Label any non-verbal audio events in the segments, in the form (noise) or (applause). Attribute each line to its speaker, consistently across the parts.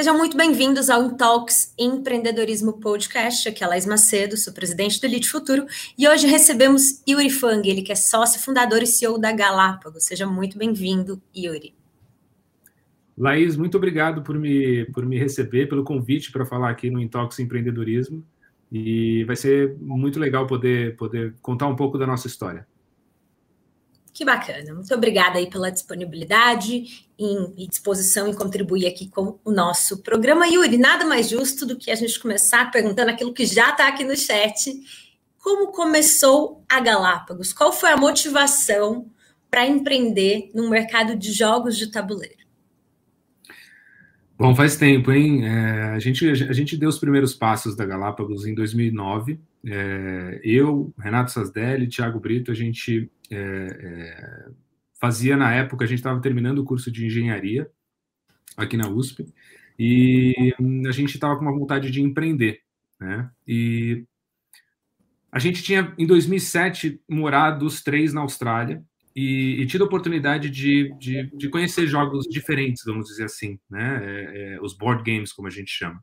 Speaker 1: Sejam muito bem-vindos ao Intalks Empreendedorismo Podcast. Aqui é a Laís Macedo, sou presidente do Elite Futuro e hoje recebemos Yuri Fang, ele que é sócio, fundador e CEO da Galápagos. Seja muito bem-vindo, Yuri.
Speaker 2: Laís, muito obrigado por me, por me receber, pelo convite para falar aqui no Intalks Empreendedorismo e vai ser muito legal poder, poder contar um pouco da nossa história.
Speaker 1: Que bacana. Muito obrigada aí pela disponibilidade e disposição em contribuir aqui com o nosso programa. Yuri, nada mais justo do que a gente começar perguntando aquilo que já está aqui no chat. Como começou a Galápagos? Qual foi a motivação para empreender no mercado de jogos de tabuleiro?
Speaker 2: Bom, faz tempo, hein? É, a, gente, a gente deu os primeiros passos da Galápagos em 2009. É, eu, Renato Sasdelli, Thiago Brito, a gente é, é, fazia na época, a gente estava terminando o curso de engenharia aqui na USP e a gente estava com uma vontade de empreender, né? E a gente tinha, em 2007, morado os três na Austrália e, e tido a oportunidade de, de, de, conhecer jogos diferentes, vamos dizer assim, né? É, é, os board games, como a gente chama.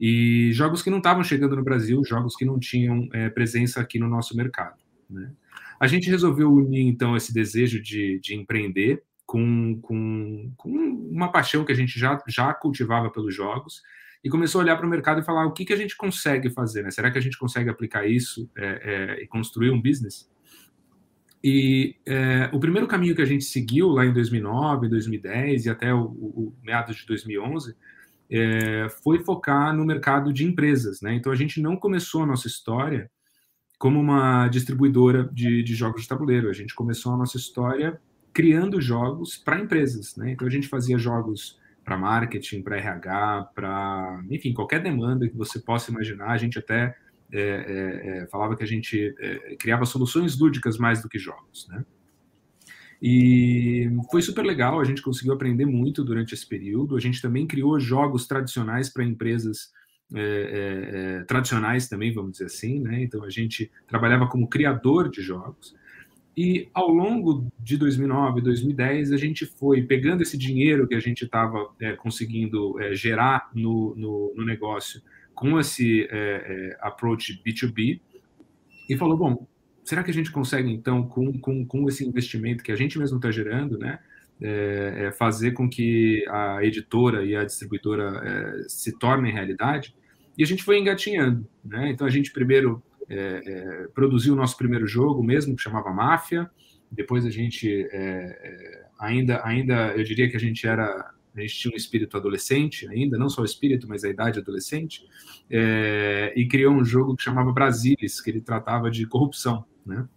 Speaker 2: E jogos que não estavam chegando no Brasil, jogos que não tinham é, presença aqui no nosso mercado. Né? A gente resolveu unir, então, esse desejo de, de empreender com, com, com, uma paixão que a gente já, já cultivava pelos jogos e começou a olhar para o mercado e falar o que, que a gente consegue fazer, né? Será que a gente consegue aplicar isso é, é, e construir um business? E é, o primeiro caminho que a gente seguiu lá em 2009, 2010 e até o, o meados de 2011 é, foi focar no mercado de empresas, né? Então a gente não começou a nossa história como uma distribuidora de, de jogos de tabuleiro. A gente começou a nossa história criando jogos para empresas, né? Então a gente fazia jogos para marketing, para RH, para enfim qualquer demanda que você possa imaginar. A gente até é, é, é, falava que a gente é, criava soluções lúdicas mais do que jogos, né? E foi super legal, a gente conseguiu aprender muito durante esse período. A gente também criou jogos tradicionais para empresas é, é, é, tradicionais também, vamos dizer assim, né? Então a gente trabalhava como criador de jogos. E ao longo de 2009, 2010, a gente foi pegando esse dinheiro que a gente estava é, conseguindo é, gerar no, no, no, negócio com esse é, approach B2B e falou: bom, será que a gente consegue, então, com, com, com esse investimento que a gente mesmo está gerando, né? fazer com que a editora e a distribuidora se tornem realidade, e a gente foi engatinhando. Né? Então a gente primeiro é, é, produziu o nosso primeiro jogo mesmo, que chamava Máfia. Depois a gente é, é, ainda, ainda, eu diria que a gente era, a gente tinha um espírito adolescente ainda, não só o espírito, mas a idade adolescente, é, e criou um jogo que chamava Brasilis, que ele tratava de corrupção, né?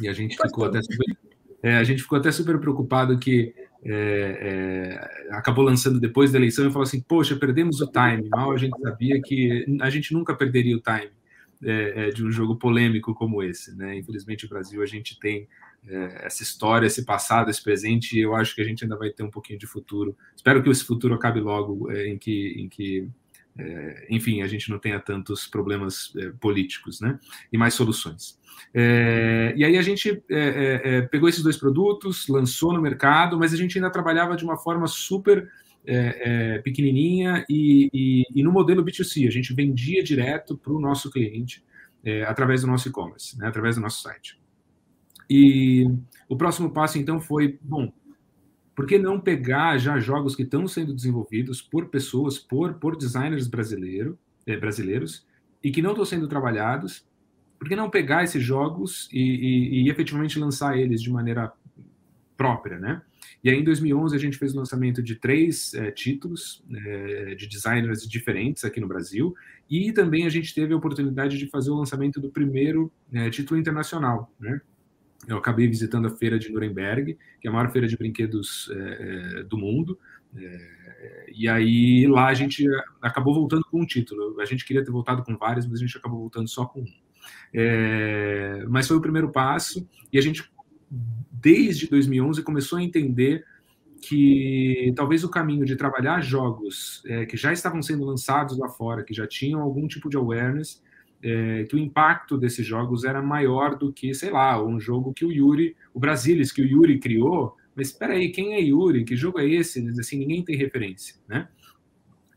Speaker 2: E a gente ficou até super, é, a gente ficou até super preocupado que é, é, acabou lançando depois da eleição e falou assim: Poxa, perdemos o time. Mal a gente sabia que a gente nunca perderia o time é, é de um jogo polêmico como esse. Né? Infelizmente, o Brasil, a gente tem essa história, esse passado, esse presente, eu acho que a gente ainda vai ter um pouquinho de futuro. Espero que esse futuro acabe logo, é, em que. Em que enfim, a gente não tenha tantos problemas políticos, né? E mais soluções. É, e aí a gente é, é, é, pegou esses dois produtos, lançou no mercado, mas a gente ainda trabalhava de uma forma super é, é, pequenininha e, e, e, no modelo B2C. A gente vendia direto para o nosso cliente através do nosso e-commerce, né, através do nosso site. E o próximo passo, então, foi, bom, por que não pegar já jogos que estão sendo desenvolvidos por pessoas, por, por designers brasileiro, brasileiros, e que não estão sendo trabalhados por que não pegar esses jogos e, e, e, efetivamente lançar eles de maneira própria, né? E aí, em 2011, a gente fez o lançamento de três é, títulos é, de designers diferentes aqui no Brasil, e também a gente teve a oportunidade de fazer o lançamento do primeiro é, título internacional, né? Eu acabei visitando a feira de Nuremberg, que é a maior feira de brinquedos do mundo, e aí lá a gente acabou voltando com um título. A gente queria ter voltado com vários, mas a gente acabou voltando só com um. É, mas foi o primeiro passo e a gente, desde 2011, começou a entender que talvez o caminho de trabalhar jogos é, que já estavam sendo lançados lá fora, que já tinham algum tipo de awareness, é, que o impacto desses jogos era maior do que, sei lá, um jogo que o Yuri, o Brasilis, que o Yuri criou, mas espera aí, quem é Yuri? Que jogo é esse? Assim, ninguém tem referência, né?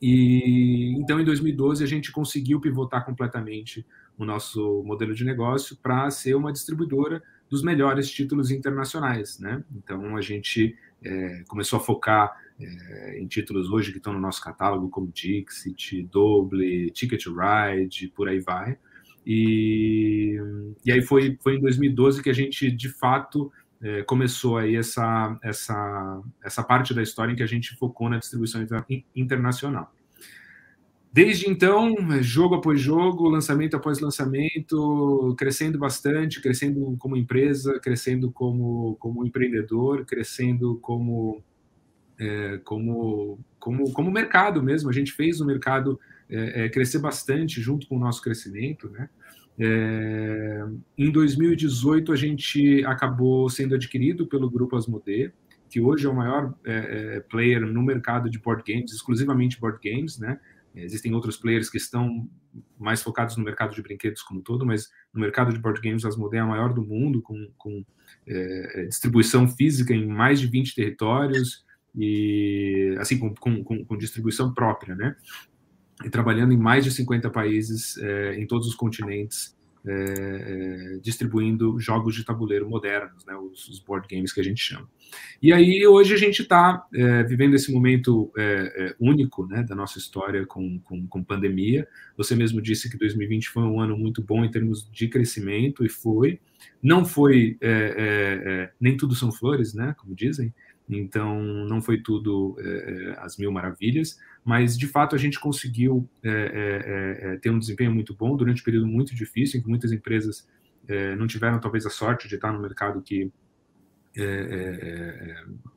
Speaker 2: E então, em 2012, a gente conseguiu pivotar completamente o nosso modelo de negócio para ser uma distribuidora dos melhores títulos internacionais, né? Então, a gente é, começou a focar é, em títulos hoje que estão no nosso catálogo, como Dixit, Doble, Ticket Ride, por aí vai. E, e aí foi, foi em 2012 que a gente, de fato, é, começou aí essa, essa, essa parte da história em que a gente focou na distribuição internacional. Desde então, jogo após jogo, lançamento após lançamento, crescendo bastante, crescendo como empresa, crescendo como, como empreendedor, crescendo como, é, como, como, como mercado mesmo. A gente fez o mercado é, é, crescer bastante junto com o nosso crescimento. Né? É, em 2018, a gente acabou sendo adquirido pelo Grupo Asmodee, que hoje é o maior é, é, player no mercado de board games, exclusivamente board games, né? Existem outros players que estão mais focados no mercado de brinquedos como todo, mas no mercado de board games, Asmodee é a maior do mundo, com, com é, distribuição física em mais de 20 territórios e assim com, com, com distribuição própria, né? E trabalhando em mais de 50 países é, em todos os continentes é, é, distribuindo jogos de tabuleiro modernos, né, os, os, board games que a gente chama. E aí hoje a gente está é, vivendo esse momento é, é, único né, da nossa história com, com, com, pandemia. Você mesmo disse que 2020 foi um ano muito bom em termos de crescimento e foi. Não foi nem tudo são flores, né, como dizem. Então, não foi tudo é, as mil maravilhas, mas de fato a gente conseguiu é, é, ter um desempenho muito bom durante um período muito difícil, em que muitas empresas não tiveram talvez a sorte de estar no mercado que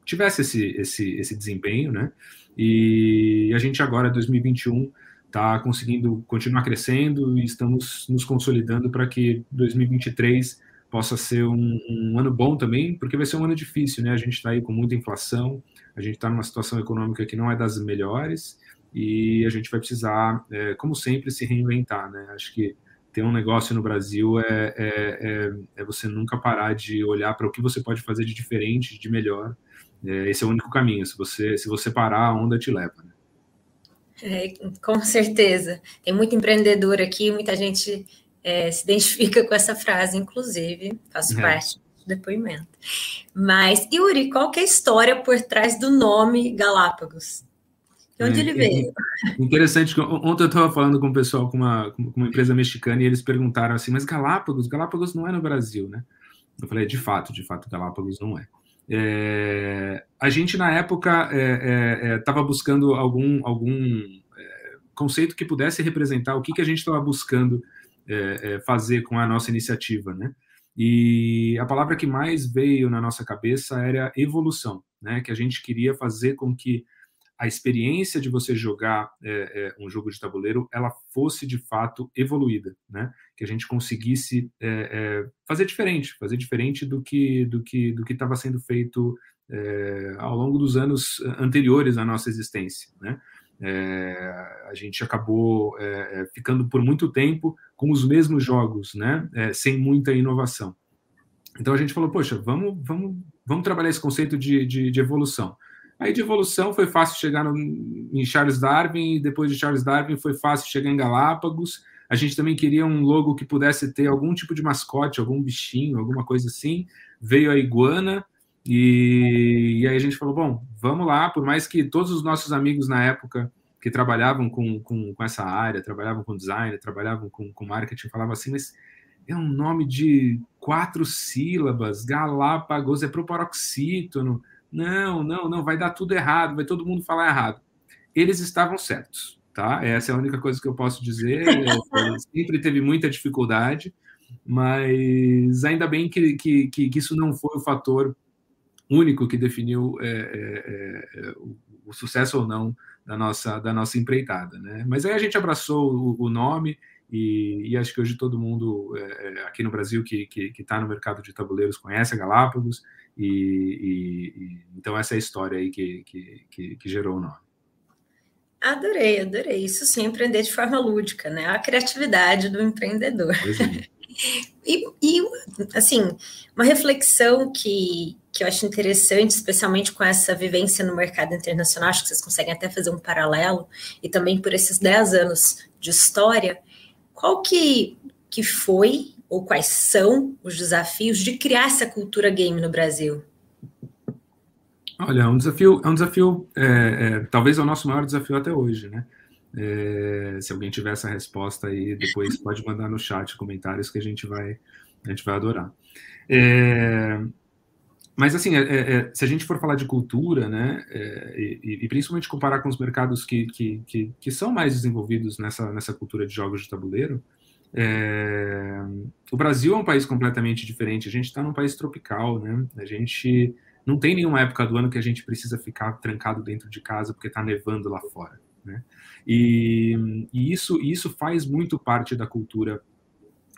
Speaker 2: tivesse esse, esse, esse desempenho, né? E a gente agora, 2021, está conseguindo continuar crescendo e estamos nos consolidando para que 2023 possa ser um, um, ano bom também, porque vai ser um ano difícil, né? A gente está aí com muita inflação, a gente está numa situação econômica que não é das melhores e a gente vai precisar, é, como sempre, se reinventar, né? Acho que ter um negócio no Brasil é, é, é, é você nunca parar de olhar para o que você pode fazer de diferente, de melhor. É, esse é o único caminho. Se você, se você parar, a onda te leva. Né?
Speaker 1: É, com certeza. Tem muito empreendedor aqui, muita gente é, se identifica com essa frase, inclusive, faço é. parte do depoimento. Mas, Yuri, qual que é a história por trás do nome Galápagos? De onde é, ele veio?
Speaker 2: É interessante, ontem eu estava falando com o pessoal com uma, com uma empresa mexicana e eles perguntaram assim, mas Galápagos, Galápagos não é no Brasil, né? Eu falei, de fato, de fato, Galápagos não é. É, a gente na época estava é, é, é buscando algum, algum é, conceito que pudesse representar o que, que a gente estava buscando é, é, fazer com a nossa iniciativa, né? E a palavra que mais veio na nossa cabeça era evolução, né? Que a gente queria fazer com que a experiência de você jogar é, é, um jogo de tabuleiro ela fosse de fato evoluída, né? Que a gente conseguisse é, é fazer diferente, fazer diferente do que do que do que estava sendo feito é, ao longo dos anos anteriores à nossa existência, né? A gente acabou ficando por muito tempo com os mesmos jogos, né? É, sem muita inovação. Então a gente falou, poxa, vamos, vamos, vamos trabalhar esse conceito de, de, de evolução. Aí de evolução foi fácil chegar no, em Charles Darwin, e depois de Charles Darwin foi fácil chegar em Galápagos. A gente também queria um logo que pudesse ter algum tipo de mascote, algum bichinho, alguma coisa assim. Veio a iguana, e, e, aí a gente falou, bom, vamos lá, por mais que todos os nossos amigos na época que trabalhavam com, com, com essa área, trabalhavam com design, trabalhavam com, com marketing, falavam assim, mas é um nome de quatro sílabas, Galápagos, é proparoxítono, não, não, não, vai dar tudo errado, vai todo mundo falar errado. Eles estavam certos, tá? Essa é a única coisa que eu posso dizer. (laughs) sempre teve muita dificuldade, mas ainda bem que, que, que, isso não foi o fator único que definiu é, é, é, o, o, sucesso ou não da nossa, da nossa empreitada. Né? Mas aí a gente abraçou o, o nome e, e, acho que hoje todo mundo é, é aqui no Brasil que está no mercado de tabuleiros conhece a Galápagos e, e, e, então essa é a história aí que, que, que gerou o nome.
Speaker 1: Adorei, adorei. Isso sim, empreender de forma lúdica, né? A criatividade do empreendedor. É. (laughs) e, e, assim, uma reflexão que que eu acho interessante, especialmente com essa vivência no mercado internacional, acho que vocês conseguem até fazer um paralelo, e também por esses 10 anos de história, qual que, que foi ou quais são os desafios de criar essa cultura game no Brasil?
Speaker 2: Olha, é um desafio, é um desafio, é, é, talvez é o nosso maior desafio até hoje, né? É, se alguém tiver essa resposta aí, depois pode mandar no chat comentários que a gente vai, a gente vai adorar. É, mas assim, é, é, se a gente for falar de cultura, né, e, e, principalmente comparar com os mercados que, que, que, que, são mais desenvolvidos nessa, nessa cultura de jogos de tabuleiro, o Brasil é um país completamente diferente. A gente está num país tropical, né? A gente não tem nenhuma época do ano que a gente precisa ficar trancado dentro de casa porque está nevando lá fora. Né? E, e, isso, isso faz muito parte da cultura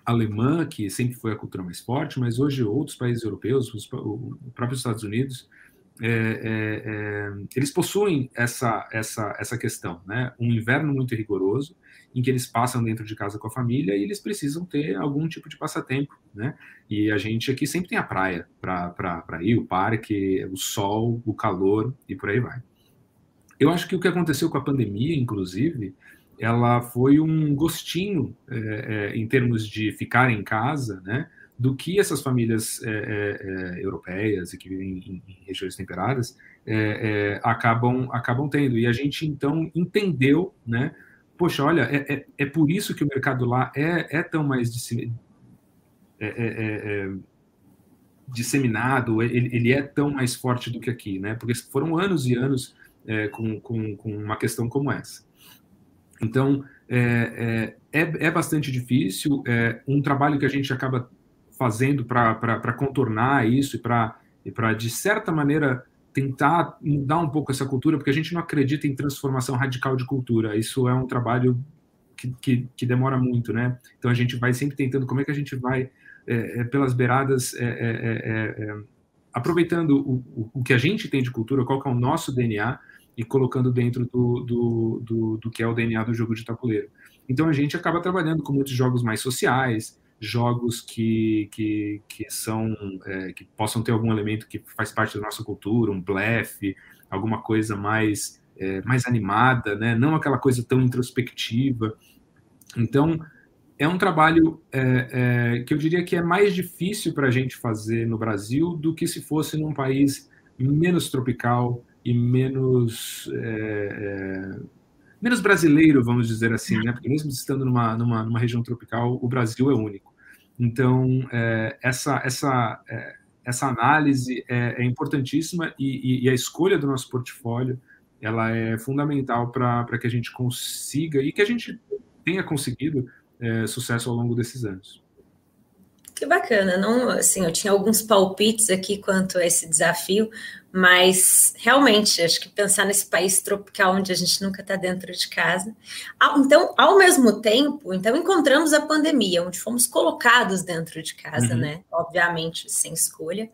Speaker 2: alemã, que sempre foi a cultura mais forte, mas hoje outros países europeus, os, o próprio Estados Unidos, é, é, é, eles possuem essa, essa, essa questão, né? Um inverno muito rigoroso, em que eles passam dentro de casa com a família e eles precisam ter algum tipo de passatempo, né? E a gente aqui sempre tem a praia para ir, o parque, o sol, o calor e por aí vai. Eu acho que o que aconteceu com a pandemia, inclusive, ela foi um gostinho é, é, em termos de ficar em casa, né? do que essas famílias é, é, é, europeias e que vivem em, em regiões temperadas é, é, acabam, acabam tendo. E a gente, então, entendeu, né? Poxa, olha, é, é, por isso que o mercado lá é, tão mais disseminado, ele, ele, é tão mais forte do que aqui, né? Porque foram anos e anos com, com, com uma questão como essa. Então, é, é, é, bastante difícil, é um trabalho que a gente acaba fazendo para contornar isso e para, e de certa maneira, tentar mudar um pouco essa cultura, porque a gente não acredita em transformação radical de cultura. Isso é um trabalho que, que, que demora muito, né? Então a gente vai sempre tentando como é que a gente vai é, é, pelas beiradas é, é, é, é aproveitando o, o, que a gente tem de cultura, qual que é o nosso DNA e colocando dentro do, do, do, do que é o DNA do jogo de tabuleiro. Então a gente acaba trabalhando com muitos jogos mais sociais, jogos que, que, que são é, que possam ter algum elemento que faz parte da nossa cultura, um blefe, alguma coisa mais é, mais animada, né? Não aquela coisa tão introspectiva. Então é um trabalho é, é que eu diria que é mais difícil para a gente fazer no Brasil do que se fosse num país menos tropical e menos é, é, menos brasileiro, vamos dizer assim, né? Porque mesmo estando numa, numa, numa região tropical, o Brasil é único. Então, é, essa, essa, é, essa análise é, é importantíssima e, e, e, a escolha do nosso portfólio ela é fundamental para que a gente consiga e que a gente tenha conseguido é, sucesso ao longo desses anos.
Speaker 1: Que bacana, não, assim, eu tinha alguns palpites aqui quanto a esse desafio, mas realmente acho que pensar nesse país tropical onde a gente nunca está dentro de casa. Então, ao mesmo tempo, então encontramos a pandemia, onde fomos colocados dentro de casa, uhum. né? Obviamente, sem escolha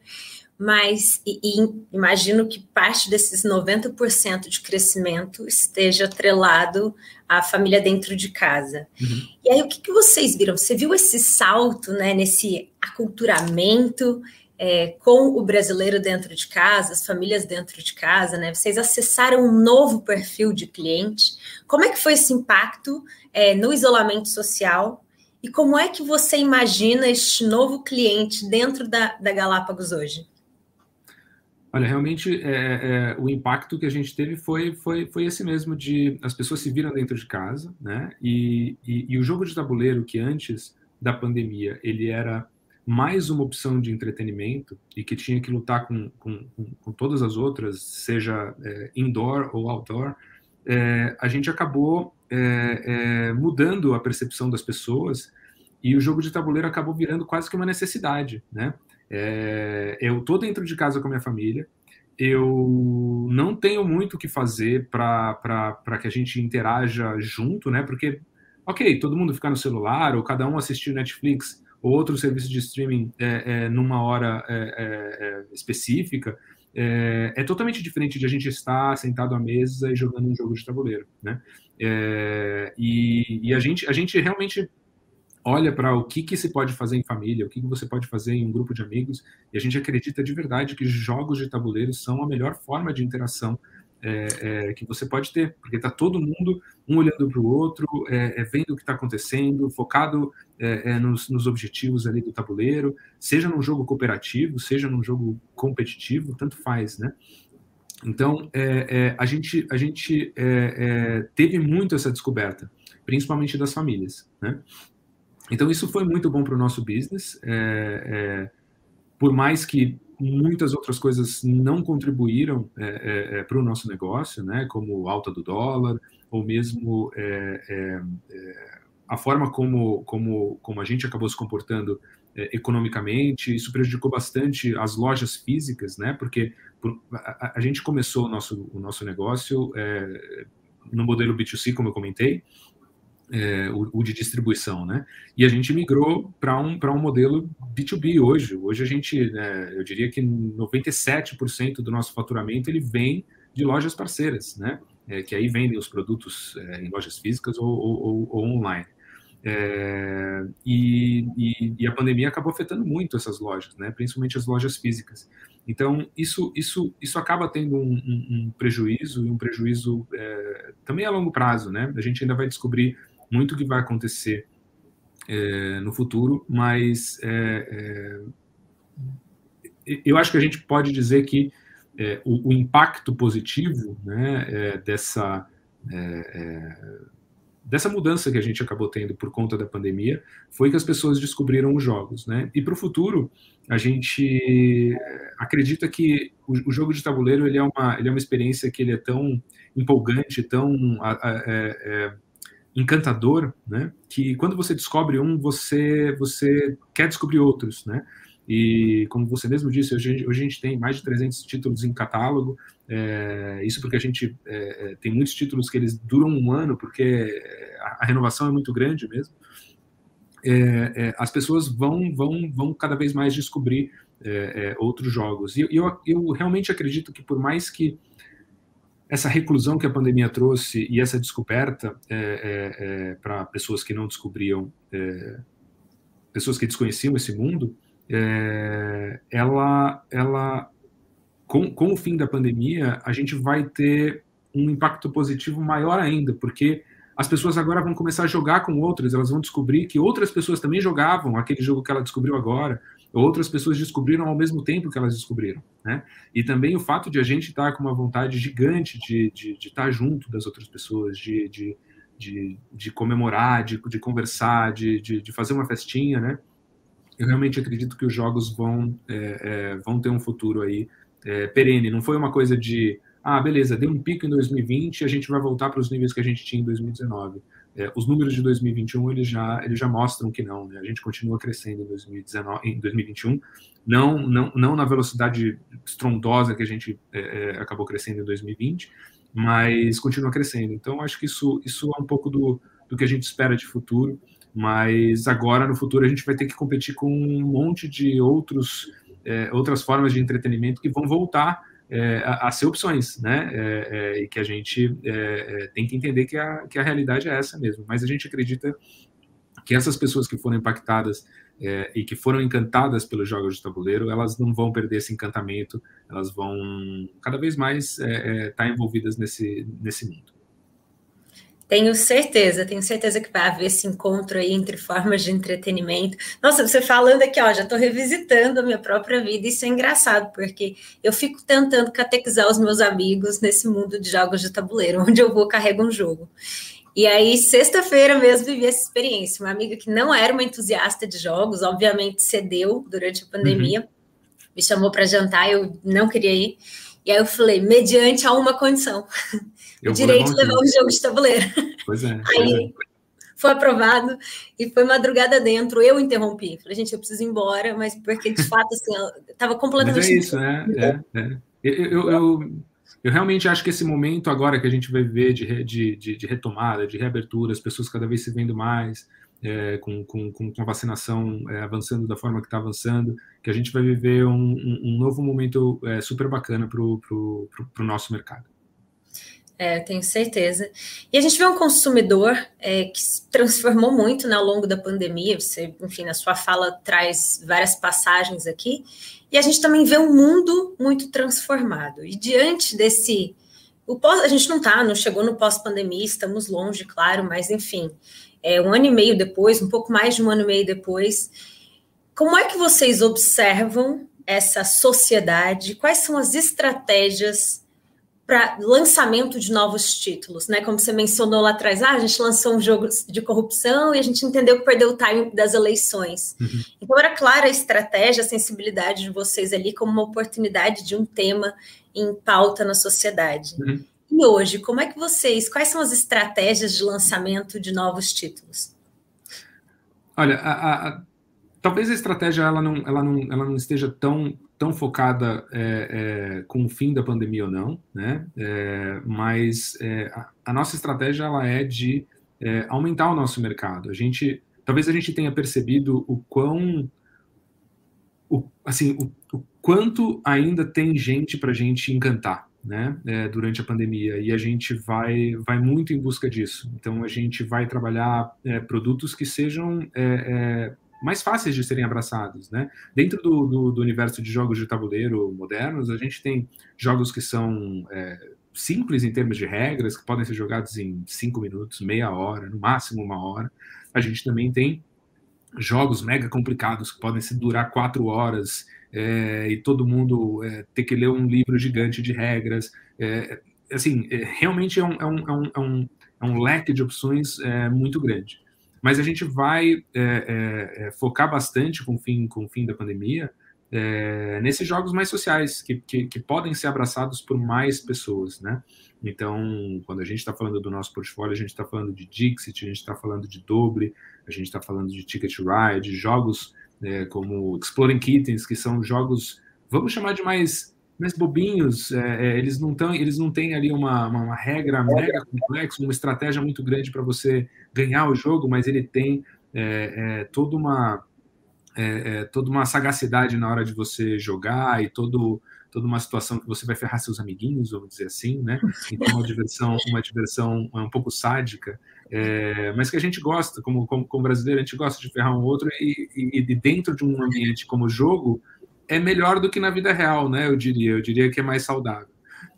Speaker 1: mas e, e imagino que parte desses 90% de crescimento esteja atrelado à família dentro de casa. Uhum. E aí, o que, que vocês viram? Você viu esse salto, né, nesse aculturamento é, com o brasileiro dentro de casa, as famílias dentro de casa, né? Vocês acessaram um novo perfil de cliente. Como é que foi esse impacto é, no isolamento social? E como é que você imagina este novo cliente dentro da, da Galápagos hoje?
Speaker 2: Olha, realmente é, é, o impacto que a gente teve foi, foi, foi esse mesmo de as pessoas se viram dentro de casa, né? E, e, e, o jogo de tabuleiro que antes da pandemia ele era mais uma opção de entretenimento e que tinha que lutar com, com, com todas as outras, seja é, indoor ou outdoor, é, a gente acabou é, é, mudando a percepção das pessoas e o jogo de tabuleiro acabou virando quase que uma necessidade, né? É, eu tô dentro de casa com a minha família, eu não tenho muito o que fazer para que a gente interaja junto, né? Porque, ok, todo mundo ficar no celular, ou cada um assistir Netflix ou outro serviço de streaming é, é, numa hora é, é, é específica, é, é, totalmente diferente de a gente estar sentado à mesa e jogando um jogo de tabuleiro, né? E, e, a, gente, a gente realmente olha para o que, que se pode fazer em família, o que, que você pode fazer em um grupo de amigos, e a gente acredita de verdade que jogos de tabuleiro são a melhor forma de interação é, é, que você pode ter, porque está todo mundo um olhando para o outro, é, é, vendo o que está acontecendo, focado é, é, nos, nos, objetivos ali do tabuleiro, seja num jogo cooperativo, seja num jogo competitivo, tanto faz, né? Então, a gente, a gente teve muito essa descoberta, principalmente das famílias, né? Então, isso foi muito bom para o nosso business, por mais que muitas outras coisas não contribuíram é, é, é para o nosso negócio, né, como alta do dólar, ou mesmo é, é, é, a forma como, como, como a gente acabou se comportando economicamente, isso prejudicou bastante as lojas físicas, né, porque por, a, a, gente começou o nosso, o nosso negócio no modelo B2C, como eu comentei, é, o, o, de distribuição, né? E a gente migrou para um, um modelo B2B hoje. Hoje a gente, né, eu diria que 97% do nosso faturamento ele vem de lojas parceiras, né? É, que aí vendem os produtos é, em lojas físicas ou, ou, ou online. É, e, e, e, a pandemia acabou afetando muito essas lojas, né? principalmente as lojas físicas. Então, isso, isso, isso acaba tendo um, um, um prejuízo, e um prejuízo é, também a longo prazo. Né? A gente ainda vai descobrir muito que vai acontecer é, no futuro, mas é, é, eu acho que a gente pode dizer que é, o, o, impacto positivo né, é, dessa dessa mudança que a gente acabou tendo por conta da pandemia foi que as pessoas descobriram os jogos, né? E para o futuro a gente acredita que o, jogo de tabuleiro ele é uma ele é uma experiência que ele é tão empolgante, tão encantador, né? Que quando você descobre um, você você quer descobrir outros, né? E como você mesmo disse, hoje, hoje a gente tem mais de 300 títulos em catálogo. É, isso porque a gente é, é, tem muitos títulos que eles duram um ano, porque a, a renovação é muito grande mesmo. É, é, as pessoas vão, vão, vão cada vez mais descobrir é, outros jogos. E eu, eu realmente acredito que por mais que essa reclusão que a pandemia trouxe e essa descoberta é, é, é, para pessoas que não descobriam, é, pessoas que desconheciam esse mundo, é, ela, ela com, com o fim da pandemia, a gente vai ter um impacto positivo maior ainda, porque as pessoas agora vão começar a jogar com outras, elas vão descobrir que outras pessoas também jogavam aquele jogo que ela descobriu agora, outras pessoas descobriram ao mesmo tempo que elas descobriram, né? E também o fato de a gente estar com uma vontade gigante de, de, de estar junto das outras pessoas, de, de, de, de comemorar, de, de conversar, de, de, de, fazer uma festinha, né? Eu realmente acredito que os jogos vão, é, é, vão ter um futuro aí é, perene. Não foi uma coisa de, ah, beleza, deu um pico em 2020 e a gente vai voltar para os níveis que a gente tinha em 2019. É, os números de 2021 eles já, eles já mostram que não, né? a gente continua crescendo em, 2019, em 2021, não, não, não na velocidade estrondosa que a gente é, é acabou crescendo em 2020, mas continua crescendo. Então, acho que isso, isso é um pouco do, do que a gente espera de futuro, mas agora no futuro a gente vai ter que competir com um monte de outros, é, outras formas de entretenimento que vão voltar é, a, a, ser opções, né? É, é, e que a gente é, é, tem que entender que a, que a realidade é essa mesmo. Mas a gente acredita que essas pessoas que foram impactadas é, e que foram encantadas pelos jogos de tabuleiro, elas não vão perder esse encantamento, elas vão cada vez mais estar tá envolvidas nesse, nesse mundo.
Speaker 1: Tenho certeza, tenho certeza que vai haver esse encontro aí entre formas de entretenimento. Nossa, você falando aqui, ó, já estou revisitando a minha própria vida, isso é engraçado, porque eu fico tentando catequizar os meus amigos nesse mundo de jogos de tabuleiro, (laughs) onde eu vou carrego um jogo. E aí, sexta-feira mesmo, vivi essa experiência. Uma amiga que não era uma entusiasta de jogos, obviamente cedeu durante a pandemia, uhum. me chamou para jantar, eu não queria ir. E aí eu falei, mediante a uma condição. Eu o direito de levar um jogo de tabuleiro.
Speaker 2: Pois é.
Speaker 1: Aí é. foi aprovado e foi madrugada dentro. Eu interrompi. Falei, gente, eu preciso ir embora, mas porque de fato, assim, estava completamente.
Speaker 2: Mas é isso, né? (laughs) É, é. Eu, eu, eu, eu, realmente acho que esse momento agora que a gente vai viver de, de, de, de retomada, de reabertura, as pessoas cada vez se vendo mais. É, com, com, com, a vacinação é, avançando da forma que está avançando, que a gente vai viver um, um, novo momento é, super bacana para o nosso mercado.
Speaker 1: É, tenho certeza. E a gente vê um consumidor é, que se transformou muito né, ao longo da pandemia. Você, enfim, na sua fala traz várias passagens aqui. E a gente também vê um mundo muito transformado. E diante desse. O pós, a gente não está, não chegou no pós-pandemia, estamos longe, claro, mas enfim, é, um ano e meio depois, um pouco mais de um ano e meio depois, como é que vocês observam essa sociedade? Quais são as estratégias para lançamento de novos títulos, né? Como você mencionou lá atrás, ah, a gente lançou um jogo de corrupção e a gente entendeu que perdeu o time das eleições. Uhum. Então era clara a estratégia, a sensibilidade de vocês ali como uma oportunidade de um tema em pauta na sociedade. Uhum. E hoje, como é que vocês, quais são as estratégias de lançamento de novos títulos?
Speaker 2: Olha, a, a, talvez a estratégia ela não, ela não, ela não esteja tão tão focada é, é, com o fim da pandemia ou não, né? É, mas é, a, a, nossa estratégia ela é de é, aumentar o nosso mercado. A gente, talvez a gente tenha percebido o quão, o, assim, o, o quanto ainda tem gente para gente encantar, né? É, durante a pandemia e a gente vai, vai muito em busca disso. Então a gente vai trabalhar produtos que sejam mais fáceis de serem abraçados, né? Dentro do, do, do, universo de jogos de tabuleiro modernos, a gente tem jogos que são é, simples em termos de regras, que podem ser jogados em cinco minutos, meia hora, no máximo uma hora. A gente também tem jogos mega complicados que podem se durar quatro horas é, e todo mundo é, ter que ler um livro gigante de regras. É, assim, é, realmente é um, é, um, é, um, é um leque de opções muito grande mas a gente vai é, é, é, focar bastante com o fim, com o fim da pandemia é, nesses jogos mais sociais, que, que, que, podem ser abraçados por mais pessoas, né? Então, quando a gente está falando do nosso portfólio, a gente está falando de Dixit, a gente está falando de Doble, a gente está falando de Ticket Ride, jogos é, como Exploring Kittens, que são jogos, vamos chamar de mais mais bobinhos, é, é, eles não tão, eles não têm ali uma, uma, uma regra mega complexa, uma estratégia muito grande para você ganhar o jogo, mas ele tem é, é toda uma é, é, toda uma sagacidade na hora de você jogar e todo toda uma situação que você vai ferrar seus amiguinhos, vamos dizer assim, né? Então uma diversão uma diversão um pouco sádica, mas que a gente gosta, como, como, como brasileiro a gente gosta de ferrar um outro e, e, e dentro de um ambiente como jogo é melhor do que na vida real, né? Eu diria, eu diria que é mais saudável.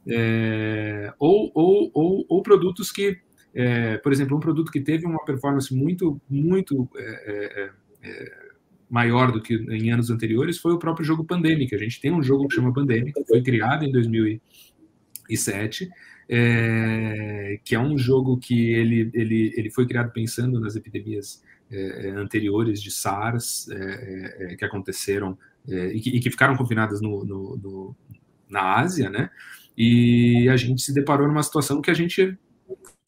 Speaker 2: É, ou, ou, ou, ou, produtos que, é, por exemplo, um produto que teve uma performance muito, muito é, é, é, maior do que em anos anteriores foi o próprio jogo Pandemic. A gente tem um jogo que chama Pandemic, que foi criado em 2007, é, que é um jogo que ele, ele, ele foi criado pensando nas epidemias anteriores de SARS que aconteceram é, e, que, e, que, ficaram confinadas no, no, no, na Ásia, né? E a gente se deparou numa situação que a gente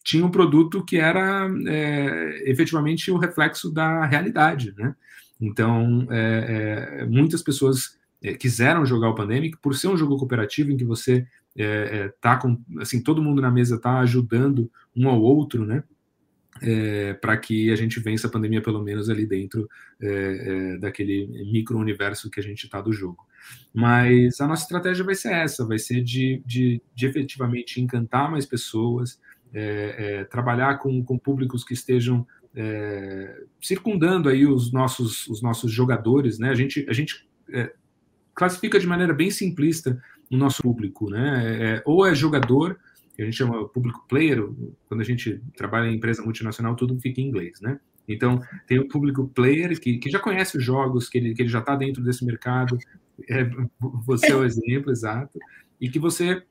Speaker 2: tinha um produto que era é, efetivamente o reflexo da realidade, né? Então, é, é muitas pessoas é, quiseram jogar o Pandemic por ser um jogo cooperativo em que você é, tá com, assim, todo mundo na mesa tá ajudando um ao outro, né? é, para que a gente vença a pandemia, pelo menos ali dentro é, é, daquele micro-universo que a gente está do jogo. Mas a nossa estratégia vai ser essa, vai ser de, de, de efetivamente encantar mais pessoas, é, é, trabalhar com, com públicos que estejam é, circundando aí os nossos, os nossos jogadores, né? A gente, a gente classifica de maneira bem simplista o nosso público, né? ou é jogador que a gente chama público player, quando a gente trabalha em empresa multinacional, tudo fica em inglês, né? Então, tem o público player que, que já conhece os jogos, que ele, que ele já está dentro desse mercado, é, você é o exemplo, exato, e que você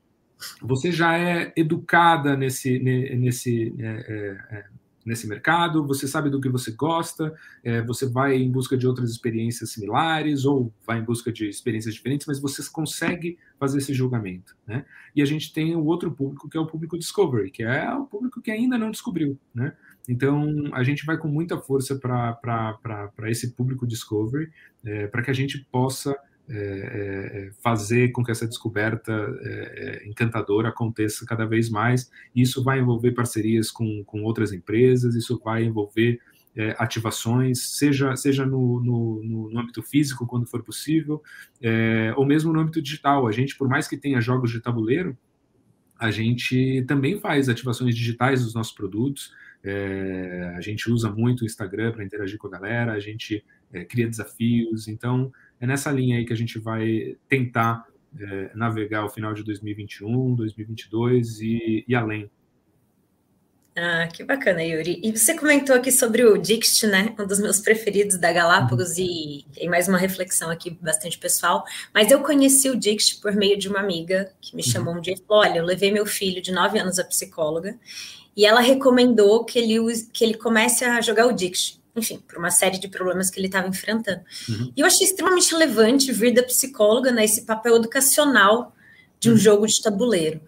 Speaker 2: você já é educada nesse, nesse, é, é, é nesse mercado, você sabe do que você gosta, é, você vai em busca de outras experiências similares ou vai em busca de experiências diferentes, mas você consegue fazer esse julgamento, né? E a gente tem o outro público que é o público discovery, que é o público que ainda não descobriu, né? Então a gente vai com muita força para esse público discovery, é, para que a gente possa é, é, fazer com que essa descoberta é, é, encantadora aconteça cada vez mais. Isso vai envolver parcerias com, com outras empresas, isso vai envolver é, ativações, seja, seja no, no, no, âmbito físico, quando for possível, é, ou mesmo no âmbito digital. A gente, por mais que tenha jogos de tabuleiro, a gente também faz ativações digitais dos nossos produtos. É, a gente usa muito o Instagram para interagir com a galera, a gente é, cria desafios. Então, é nessa linha aí que a gente vai tentar é, navegar o final de 2021, 2022 e, e além.
Speaker 1: Ah, que bacana, Yuri. E você comentou aqui sobre o Dixt, né? Um dos meus preferidos da Galápagos, uhum. e, e mais uma reflexão aqui bastante pessoal. Mas eu conheci o Dixt por meio de uma amiga que me uhum. chamou um dia e falou: Olha, eu levei meu filho de 9 anos à psicóloga, e ela recomendou que ele, use, que ele comece a jogar o Dict. Enfim, por uma série de problemas que ele estava enfrentando. Uhum. E eu achei extremamente relevante vir da psicóloga nesse né, papel educacional de um uhum. jogo de tabuleiro.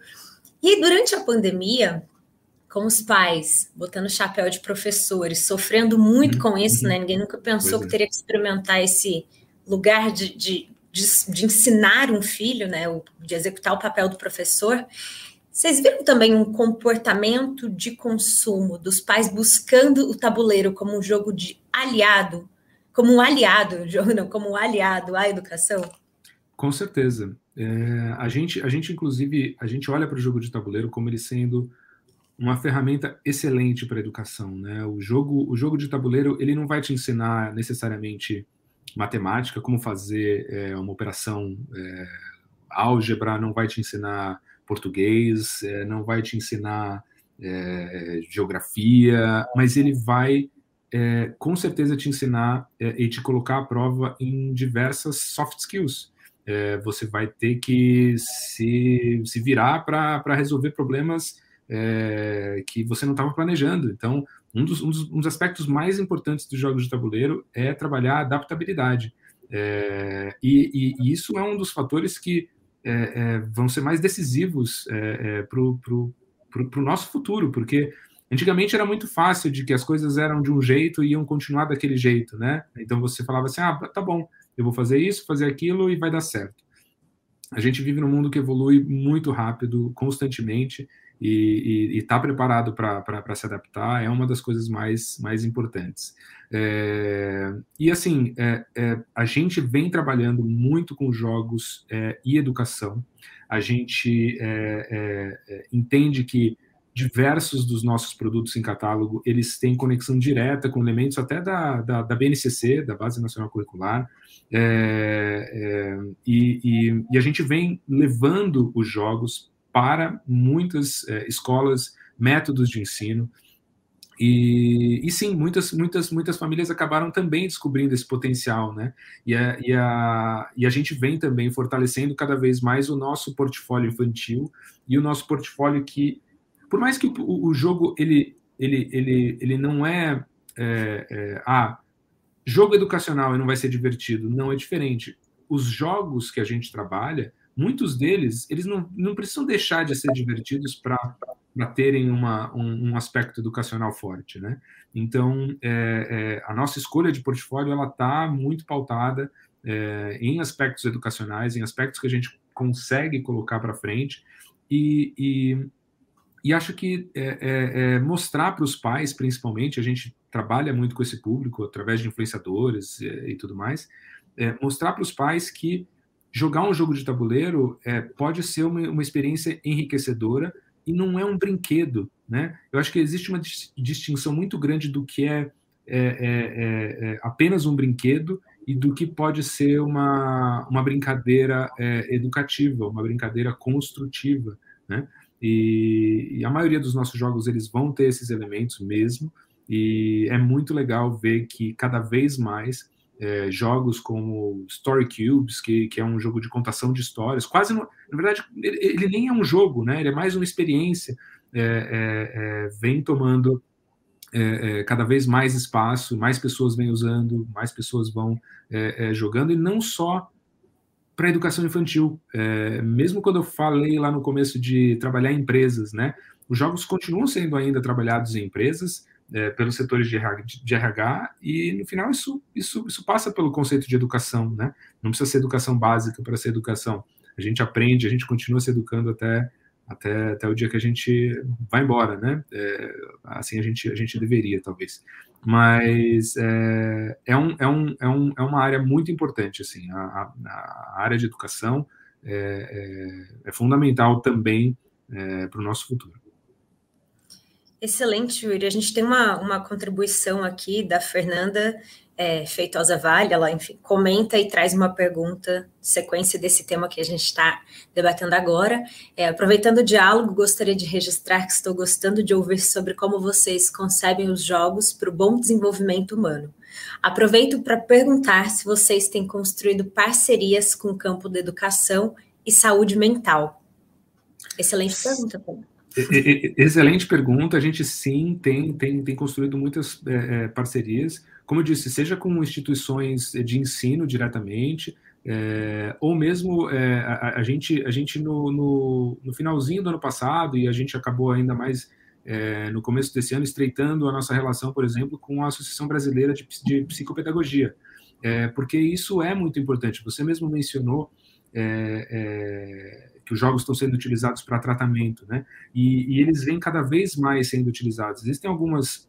Speaker 1: E durante a pandemia, com os pais, botando chapéu de professores, sofrendo muito uhum, com isso, uhum. né? Ninguém nunca pensou pois que é. teria que experimentar esse lugar de, de, de, de, ensinar um filho, né? De executar o papel do professor. Vocês viram também um comportamento de consumo dos pais buscando o tabuleiro como um jogo de aliado, como um aliado, (laughs) jogo não, como um aliado à educação?
Speaker 2: Com certeza. É, a gente, a gente inclusive, a gente olha para o jogo de tabuleiro como ele sendo uma ferramenta excelente para a educação, né? O jogo, o jogo de tabuleiro, ele não vai te ensinar necessariamente matemática, como fazer é, uma operação é, álgebra, não vai te ensinar português, é, não vai te ensinar é, geografia, mas ele vai é, com certeza te ensinar é, e te colocar à prova em diversas soft skills. você vai ter que se, se virar para resolver problemas é, que você não estava planejando. Então, um dos, um, dos, um dos, aspectos mais importantes dos jogos de tabuleiro é trabalhar a adaptabilidade. É, e, e, isso é um dos fatores que é, é vão ser mais decisivos é, é, para o nosso futuro, porque antigamente era muito fácil de que as coisas eram de um jeito e iam continuar daquele jeito, né? Então você falava assim, ah, tá bom, eu vou fazer isso, fazer aquilo e vai dar certo. A gente vive num mundo que evolui muito rápido, constantemente, e estar tá preparado para se adaptar é uma das coisas mais, mais importantes. É, e assim, é, é, a gente vem trabalhando muito com jogos é, e educação. A gente é, é, entende que diversos dos nossos produtos em catálogo eles têm conexão direta com elementos até da, da, da BNCC, da Base Nacional Curricular, e, e, e a gente vem levando os jogos para muitas é, escolas, métodos de ensino. E, e, sim, muitas, muitas, muitas famílias acabaram também descobrindo esse potencial, né? E a, e, a, e a gente vem também fortalecendo cada vez mais o nosso portfólio infantil e o nosso portfólio que, por mais que o, o jogo ele, ele, ele, ele não é, é, é ah, jogo educacional e não vai ser divertido, não é diferente. Os jogos que a gente trabalha, muitos deles, eles não, não precisam deixar de ser divertidos para terem uma, um, um, aspecto educacional forte, né? Então, é, é, a nossa escolha de portfólio, ela está muito pautada é, em aspectos educacionais, em aspectos que a gente consegue colocar para frente e, e, e, acho que é, é, é mostrar para os pais, principalmente, a gente trabalha muito com esse público através de influenciadores e, e tudo mais, mostrar para os pais que jogar um jogo de tabuleiro é, pode ser uma, uma experiência enriquecedora e não é um brinquedo, né? Eu acho que existe uma distinção muito grande do que é, é, é, é, apenas um brinquedo e do que pode ser uma, uma brincadeira é, educativa, uma brincadeira construtiva, né? E, e, a maioria dos nossos jogos eles vão ter esses elementos mesmo e é muito legal ver que cada vez mais é, jogos como Story Cubes, que, que é um jogo de contação de histórias, quase, no, na verdade, ele, ele, nem é um jogo, né? Ele é mais uma experiência, é, é, é vem tomando é, cada vez mais espaço, mais pessoas vêm usando, mais pessoas vão jogando, e não só para educação infantil. mesmo quando eu falei lá no começo de trabalhar em empresas, né? Os jogos continuam sendo ainda trabalhados em empresas, é, pelos setores de RH, de RH, e no final isso, isso, isso passa pelo conceito de educação, né? Não precisa ser educação básica para ser educação. A gente aprende, a gente continua se educando até, até, até o dia que a gente vai embora, né? É, assim a gente, a gente deveria, talvez. Mas é, é, um, é, um, é, um, é uma área muito importante, assim, a, a, área de educação é, é, é fundamental também é, para o nosso futuro.
Speaker 1: Excelente, Yuri. A gente tem uma, uma contribuição aqui da Fernanda é, Feitosa Vale, ela enfim, comenta e traz uma pergunta, sequência desse tema que a gente está debatendo agora. É, aproveitando o diálogo, gostaria de registrar que estou gostando de ouvir sobre como vocês concebem os jogos para o bom desenvolvimento humano. Aproveito para perguntar se vocês têm construído parcerias com o campo da educação e saúde mental. Excelente pergunta, Paulo.
Speaker 2: Excelente pergunta. A gente sim tem, tem, tem construído muitas é, parcerias como eu disse, seja com instituições de ensino diretamente, é, ou mesmo é, a, a, gente, a gente no, no, no, finalzinho do ano passado, e a gente acabou ainda mais é, no começo desse ano, estreitando a nossa relação, por exemplo, com a Associação Brasileira de, de Psicopedagogia, é, porque isso é muito importante. Você mesmo mencionou é, é, que os jogos estão sendo utilizados para tratamento, né? E, e, eles vêm cada vez mais sendo utilizados. Existem algumas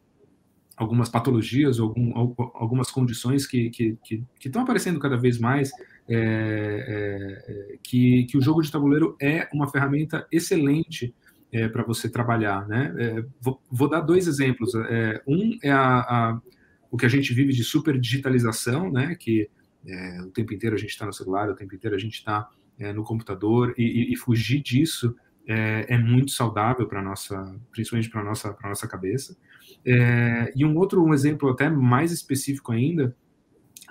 Speaker 2: algumas patologias, algum, algumas condições que, que, que, que, estão aparecendo cada vez mais, é, é, que, que o jogo de tabuleiro é uma ferramenta excelente é, para você trabalhar. Né? É, vou, vou, dar dois exemplos. É, um é a, a, o que a gente vive de super digitalização, né? que é, o tempo inteiro a gente está no celular, o tempo inteiro a gente está no computador, e, e, fugir disso é, muito saudável para nossa, principalmente para nossa, para nossa cabeça. É, e um outro um exemplo até mais específico ainda,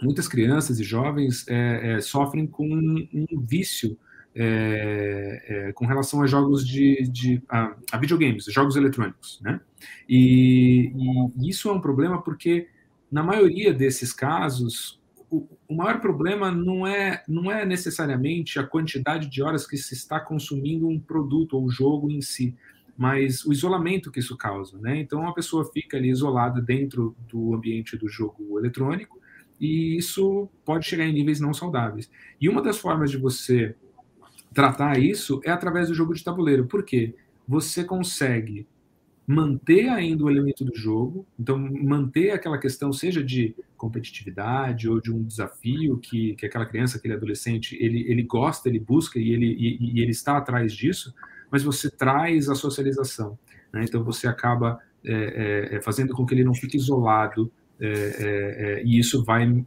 Speaker 2: muitas crianças e jovens é, é, sofrem com um, um vício é, é, com relação a jogos de, de a, a, videogames, jogos eletrônicos, né? E, e, isso é um problema porque na maioria desses casos o, maior problema não é não é necessariamente a quantidade de horas que se está consumindo um produto ou jogo em si, mas o isolamento que isso causa, né? Então a pessoa fica ali isolada dentro do ambiente do jogo eletrônico e isso pode chegar em níveis não saudáveis. E uma das formas de você tratar isso é através do jogo de tabuleiro. Por quê? Você consegue manter ainda o elemento do jogo, então manter aquela questão, seja de competitividade ou de um desafio que, que aquela criança, aquele adolescente, ele, ele gosta, ele busca e ele, e, e ele está atrás disso, mas você traz a socialização. Né? Então você acaba é, é, é, fazendo com que ele não fique isolado, é, é, é e isso vai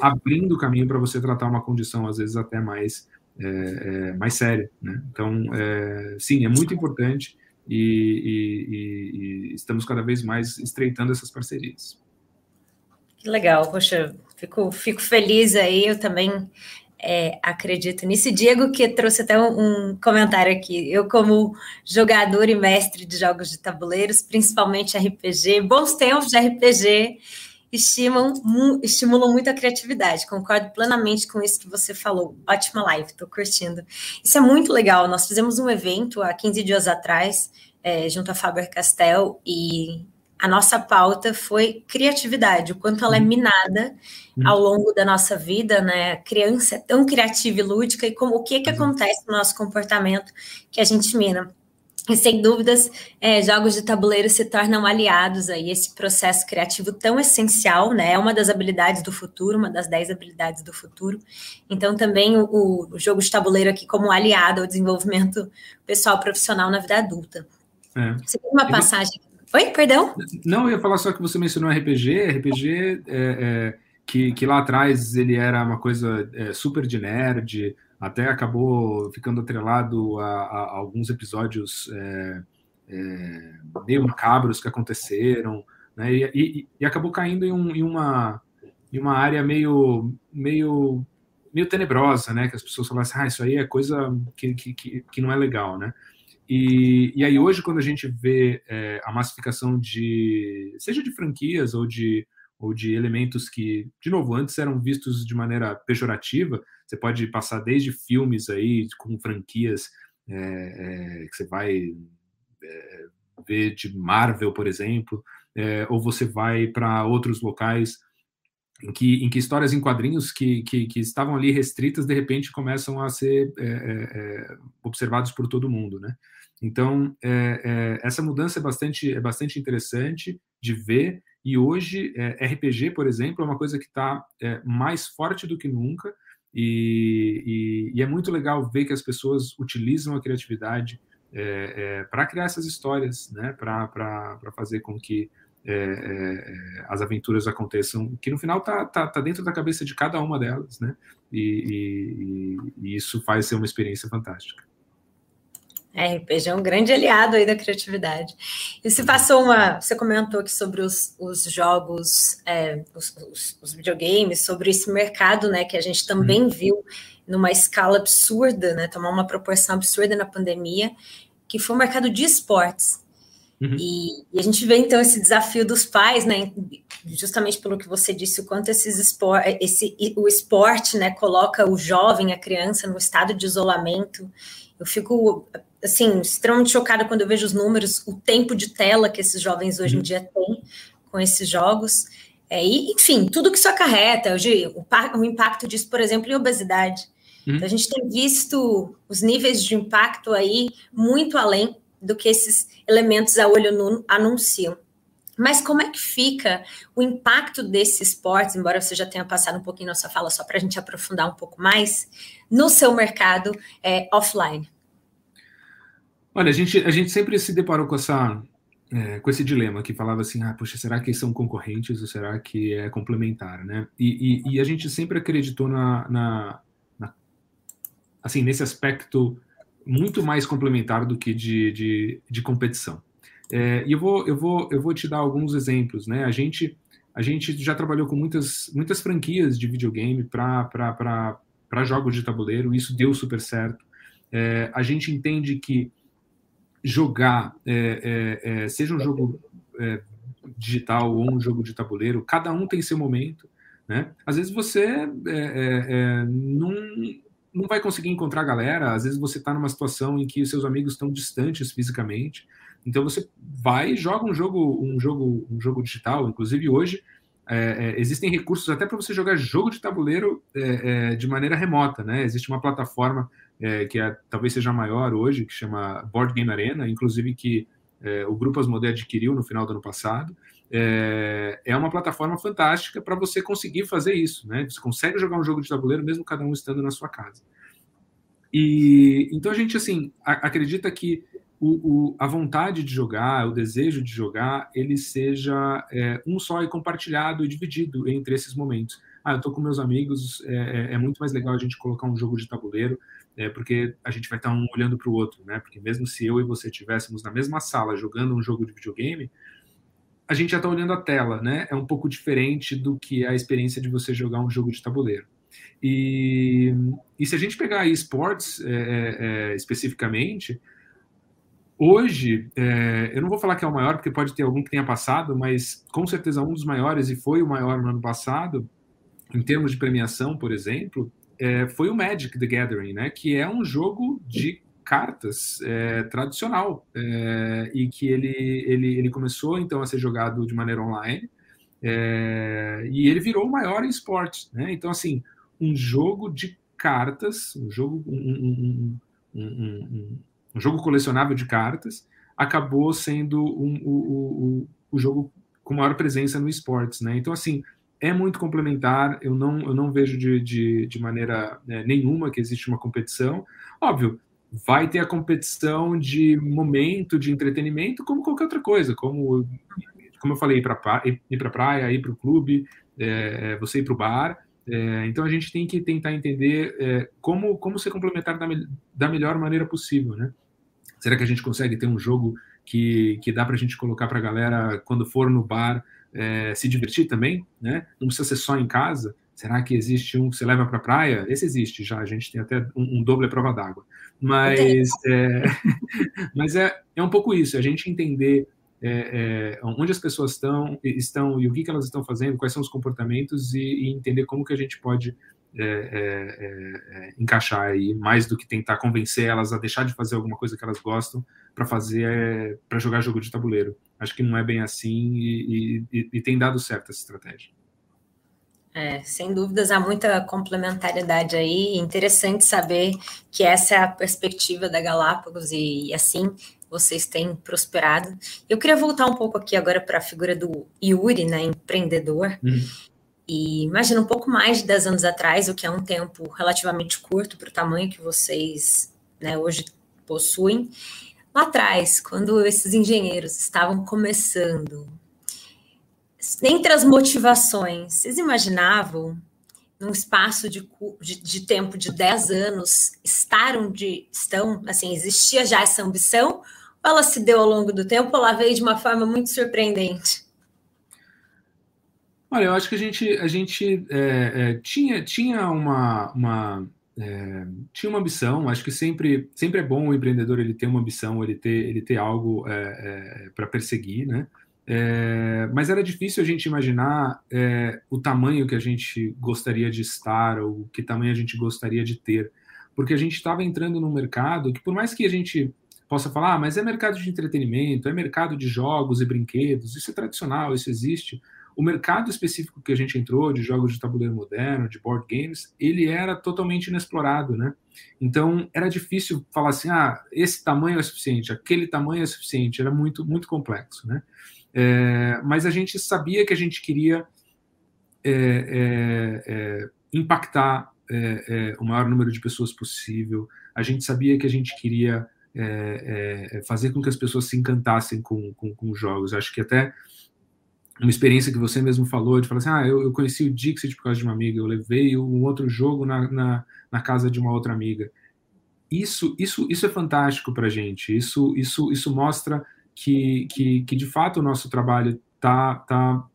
Speaker 2: abrindo o caminho para você tratar uma condição, às vezes, até mais, mais séria. Né? Então, sim, é muito importante e, e, e estamos cada vez mais estreitando essas parcerias.
Speaker 1: Que legal, poxa, fico, fico feliz aí, eu também é, acredito nisso. Diego que trouxe até um, um, comentário aqui. Eu, como jogador e mestre de jogos de tabuleiros, principalmente RPG, bons tempos de RPG, estimulam, mu estimulam muito a criatividade. Concordo plenamente com isso que você falou. Ótima live, estou curtindo. Isso é muito legal. Nós fizemos um evento há 15 dias atrás, é, junto a Faber Castell, e a nossa pauta foi criatividade, o quanto ela é uhum. minada uhum. ao longo da nossa vida, né? A criança é tão criativa e lúdica, e como o que, que uhum. acontece no nosso comportamento que a gente mina. E sem dúvidas, é, jogos de tabuleiro se tornam aliados aí esse processo criativo tão essencial, né? É uma das habilidades do futuro, uma das dez habilidades do futuro. Então, também o, o jogo de tabuleiro aqui como aliado ao desenvolvimento pessoal profissional na vida adulta. É. Você tem uma passagem Oi, perdão?
Speaker 2: Não, eu ia falar só que você mencionou RPG. RPG, é, é, que, que lá atrás ele era uma coisa é, super de nerd, até acabou ficando atrelado a, a alguns episódios é, é, meio macabros que aconteceram, né? E, e, e acabou caindo em, um, em, uma, em uma área meio, meio, meio tenebrosa, né? Que as pessoas falavam assim, ah, isso aí é coisa que, que, que não é legal, né? E, e aí hoje, quando a gente vê é, a massificação de, seja de franquias ou de, ou de elementos que, de novo, antes eram vistos de maneira pejorativa, você pode passar desde filmes aí com franquias é, é, que você vai é, ver de Marvel, por exemplo, é, ou você vai para outros locais em que, em que histórias em quadrinhos que, que, que, estavam ali restritas, de repente começam a ser é, é, observados por todo mundo, né? Então, essa mudança é bastante, é bastante interessante de ver, e hoje, RPG, por exemplo, é uma coisa que está mais forte do que nunca, e, e, e, é muito legal ver que as pessoas utilizam a criatividade é, é, para criar essas histórias, né? Para fazer com que é, é, as aventuras aconteçam, que no final tá, tá, tá, dentro da cabeça de cada uma delas, né? E, e, e isso faz ser uma experiência fantástica.
Speaker 1: É, RPG é um grande aliado aí da criatividade. E se passou uma. Você comentou aqui sobre os, os jogos, é, os, os, os, videogames, sobre esse mercado, né? Que a gente também uhum. viu numa escala absurda, né? Tomar uma proporção absurda na pandemia, que foi o mercado de esportes. Uhum. E, e, a gente vê então esse desafio dos pais, né? Justamente pelo que você disse, o quanto esses espor esse, o esporte né, coloca o jovem, a criança, no estado de isolamento. Eu fico assim, extremamente chocada quando eu vejo os números, o tempo de tela que esses jovens hoje uhum. em dia têm com esses jogos. É, e, enfim, tudo que isso acarreta, hoje, o, o impacto disso, por exemplo, em obesidade. Uhum. Então, a gente tem visto os níveis de impacto aí muito além do que esses elementos a olho nu anunciam. Mas como é que fica o impacto desse esporte, embora você já tenha passado um pouquinho na sua fala, só para a gente aprofundar um pouco mais, no seu mercado é, offline?
Speaker 2: Olha, a gente, a gente sempre se deparou com essa é, com esse dilema que falava assim, ah, poxa, será que são concorrentes ou será que é complementar, né? E, e, e a gente sempre acreditou na, na, na, assim, nesse aspecto muito mais complementar do que de, de, de competição. É, e eu vou, eu, vou, eu vou te dar alguns exemplos. Né? A, gente, a gente já trabalhou com muitas, muitas franquias de videogame para jogos de tabuleiro, isso deu super certo. É, a gente entende que jogar, é, é, é seja um jogo é, digital ou um jogo de tabuleiro, cada um tem seu momento. Né? Às vezes você não não vai conseguir encontrar a galera, às vezes você está numa situação em que os seus amigos estão distantes fisicamente, então você vai e joga um jogo, um jogo, um jogo digital. Inclusive hoje é, é, existem recursos até para você jogar jogo de tabuleiro é, é, de maneira remota, né? Existe uma plataforma é, que é, talvez seja maior hoje, que chama Board Game Arena, inclusive que o Grupo Asmodee adquiriu no final do ano passado. É, é uma plataforma fantástica para você conseguir fazer isso, né? Você consegue jogar um jogo de tabuleiro mesmo cada um estando na sua casa. E então a gente assim a, acredita que o, o, a vontade de jogar, o desejo de jogar, ele seja é, um só e compartilhado e dividido entre esses momentos. Ah, eu estou com meus amigos, é, é, é, muito mais legal a gente colocar um jogo de tabuleiro, é, porque a gente vai estar um olhando para o outro, né? Porque mesmo se eu e você estivéssemos na mesma sala jogando um jogo de videogame, a gente já está olhando a tela, né? É um pouco diferente do que a experiência de você jogar um jogo de tabuleiro. E, e se a gente pegar esportes é, é, especificamente, hoje, é, eu não vou falar que é o maior, porque pode ter algum que tenha passado, mas com certeza um dos maiores, e foi o maior no ano passado, em termos de premiação, por exemplo, é, foi o Magic the Gathering, né? Que é um jogo de cartas é, tradicional é, e que ele, ele, ele começou então a ser jogado de maneira online é, e ele virou o maior em esportes, né? Então assim um jogo de cartas, um jogo um, um, um, um jogo colecionável de cartas acabou sendo o, o, o jogo com maior presença no esportes, né? Então assim é muito complementar. Eu não, eu não vejo de, de, de maneira né, nenhuma que existe uma competição. Óbvio, vai ter a competição de momento de entretenimento, como qualquer outra coisa, como, como eu falei, ir para a praia, ir para o clube, é, você ir para o bar. É, então a gente tem que tentar entender é, como, como ser complementar da, da melhor maneira possível, né? Será que a gente consegue ter um jogo que, que dá para a gente colocar para a galera quando for no bar é, se divertir também, né? Não precisa ser só em casa. Será que existe um que você leva para a praia? Esse existe já, a gente tem até um, um doble prova d'água. Mas, é, (laughs) mas é, é um pouco isso, a gente entender é, é, onde as pessoas estão, estão e o que, que elas estão fazendo, quais são os comportamentos e, e entender como que a gente pode é, é, é, encaixar aí, mais do que tentar convencer elas a deixar de fazer alguma coisa que elas gostam para fazer, para jogar jogo de tabuleiro. Acho que não é bem assim e, e, e tem dado certo essa estratégia.
Speaker 1: É, sem dúvidas, há muita complementariedade aí. Interessante saber que essa é a perspectiva da Galápagos e, e assim vocês têm prosperado. Eu queria voltar um pouco aqui agora para a figura do Yuri, né, empreendedor. Uhum. E imagina um pouco mais de 10 anos atrás, o que é um tempo relativamente curto para o tamanho que vocês né, hoje possuem. lá atrás, quando esses engenheiros estavam começando, entre as motivações, vocês imaginavam, num espaço de, de, de, tempo de 10 anos, estar onde estão? Assim, existia já essa ambição? Ou ela se deu ao longo do tempo ou ela veio de uma forma muito surpreendente?
Speaker 2: Olha, eu acho que a gente, a gente é, é, tinha, tinha uma, uma é, tinha uma ambição. Acho que sempre, sempre é bom o empreendedor ele ter uma ambição, ele ter, ele ter algo é, é, para perseguir, né? É, mas era difícil a gente imaginar o tamanho que a gente gostaria de estar ou que tamanho a gente gostaria de ter, porque a gente estava entrando num mercado que, por mais que a gente possa falar, ah, mas é mercado de entretenimento, é mercado de jogos e brinquedos, isso é tradicional, isso existe o mercado específico que a gente entrou, de jogos de tabuleiro moderno, de board games, ele era totalmente inexplorado, né? Então, era difícil falar assim, ah, esse tamanho é suficiente, aquele tamanho é suficiente, era muito, muito complexo, né? É, mas a gente sabia que a gente queria é, é, é impactar é, o maior número de pessoas possível, a gente sabia que a gente queria fazer com que as pessoas se encantassem com, com, com jogos. Acho que até uma experiência que você mesmo falou, de falar assim, ah, eu, eu conheci o Dixit por causa de uma amiga, eu levei um outro jogo na, na, na casa de uma outra amiga. Isso, isso, isso é fantástico para a gente, isso, isso, isso mostra que, que, que, de fato, o nosso trabalho está tá,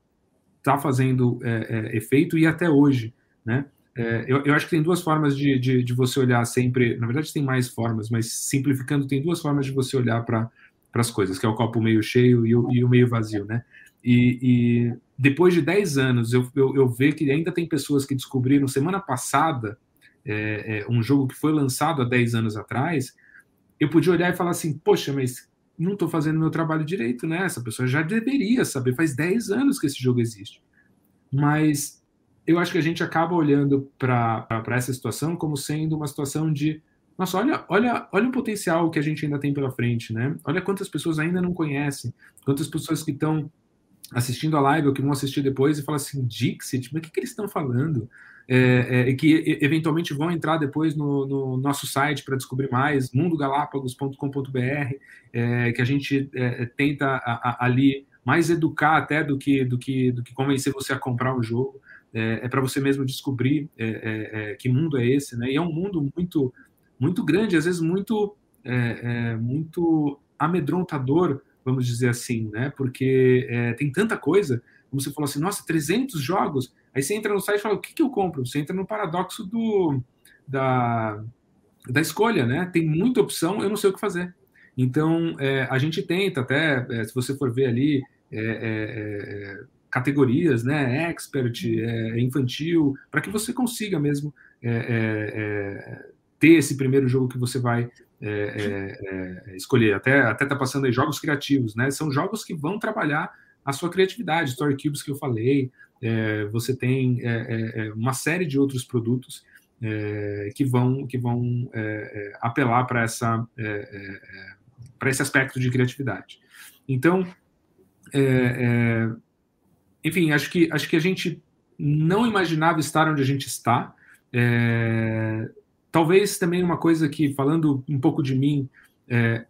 Speaker 2: tá fazendo é, é, efeito e até hoje, né? É, eu, eu, acho que tem duas formas de, de, de, você olhar sempre, na verdade tem mais formas, mas simplificando, tem duas formas de você olhar para as coisas, que é o copo meio cheio e o, e o meio vazio, né? E, e depois de 10 anos, eu, eu, eu vejo que ainda tem pessoas que descobriram semana passada é, é, um jogo que foi lançado há 10 anos atrás. Eu podia olhar e falar assim: Poxa, mas não estou fazendo meu trabalho direito, né? Essa pessoa já deveria saber, faz 10 anos que esse jogo existe. Mas eu acho que a gente acaba olhando para essa situação como sendo uma situação de nossa, olha, olha, olha o potencial que a gente ainda tem pela frente, né? Olha quantas pessoas ainda não conhecem, quantas pessoas que estão assistindo a live ou que vão assistir depois e falam assim, Dixit, mas o que, que eles estão falando? É, é, que eventualmente vão entrar depois no, no nosso site para descobrir mais, mundogalápagos.com.br, é, que a gente é, tenta a, a, ali mais educar até do que, do que, do que convencer você a comprar um jogo. É, é para você mesmo descobrir é, que mundo é esse, né? E é um mundo muito, muito grande, às vezes muito, muito amedrontador vamos dizer assim, né? Porque é, tem tanta coisa, como você falou assim, nossa, 300 jogos. Aí você entra no site e fala, o que, que eu compro? Você entra no paradoxo do, da, da escolha, né? Tem muita opção, eu não sei o que fazer. Então, é, a gente tenta até, é, se você for ver ali, é, é, é categorias, né? Expert, infantil, para que você consiga mesmo ter esse primeiro jogo que você vai é, é, é, escolher. Até até tá passando aí jogos criativos, né? São jogos que vão trabalhar a sua criatividade. Story Cubes que eu falei, é, você tem é, uma série de outros produtos que vão que vão apelar para essa para esse aspecto de criatividade. Então, enfim, acho que acho que a gente não imaginava estar onde a gente está. É, Talvez também uma coisa que, falando um pouco de mim, é,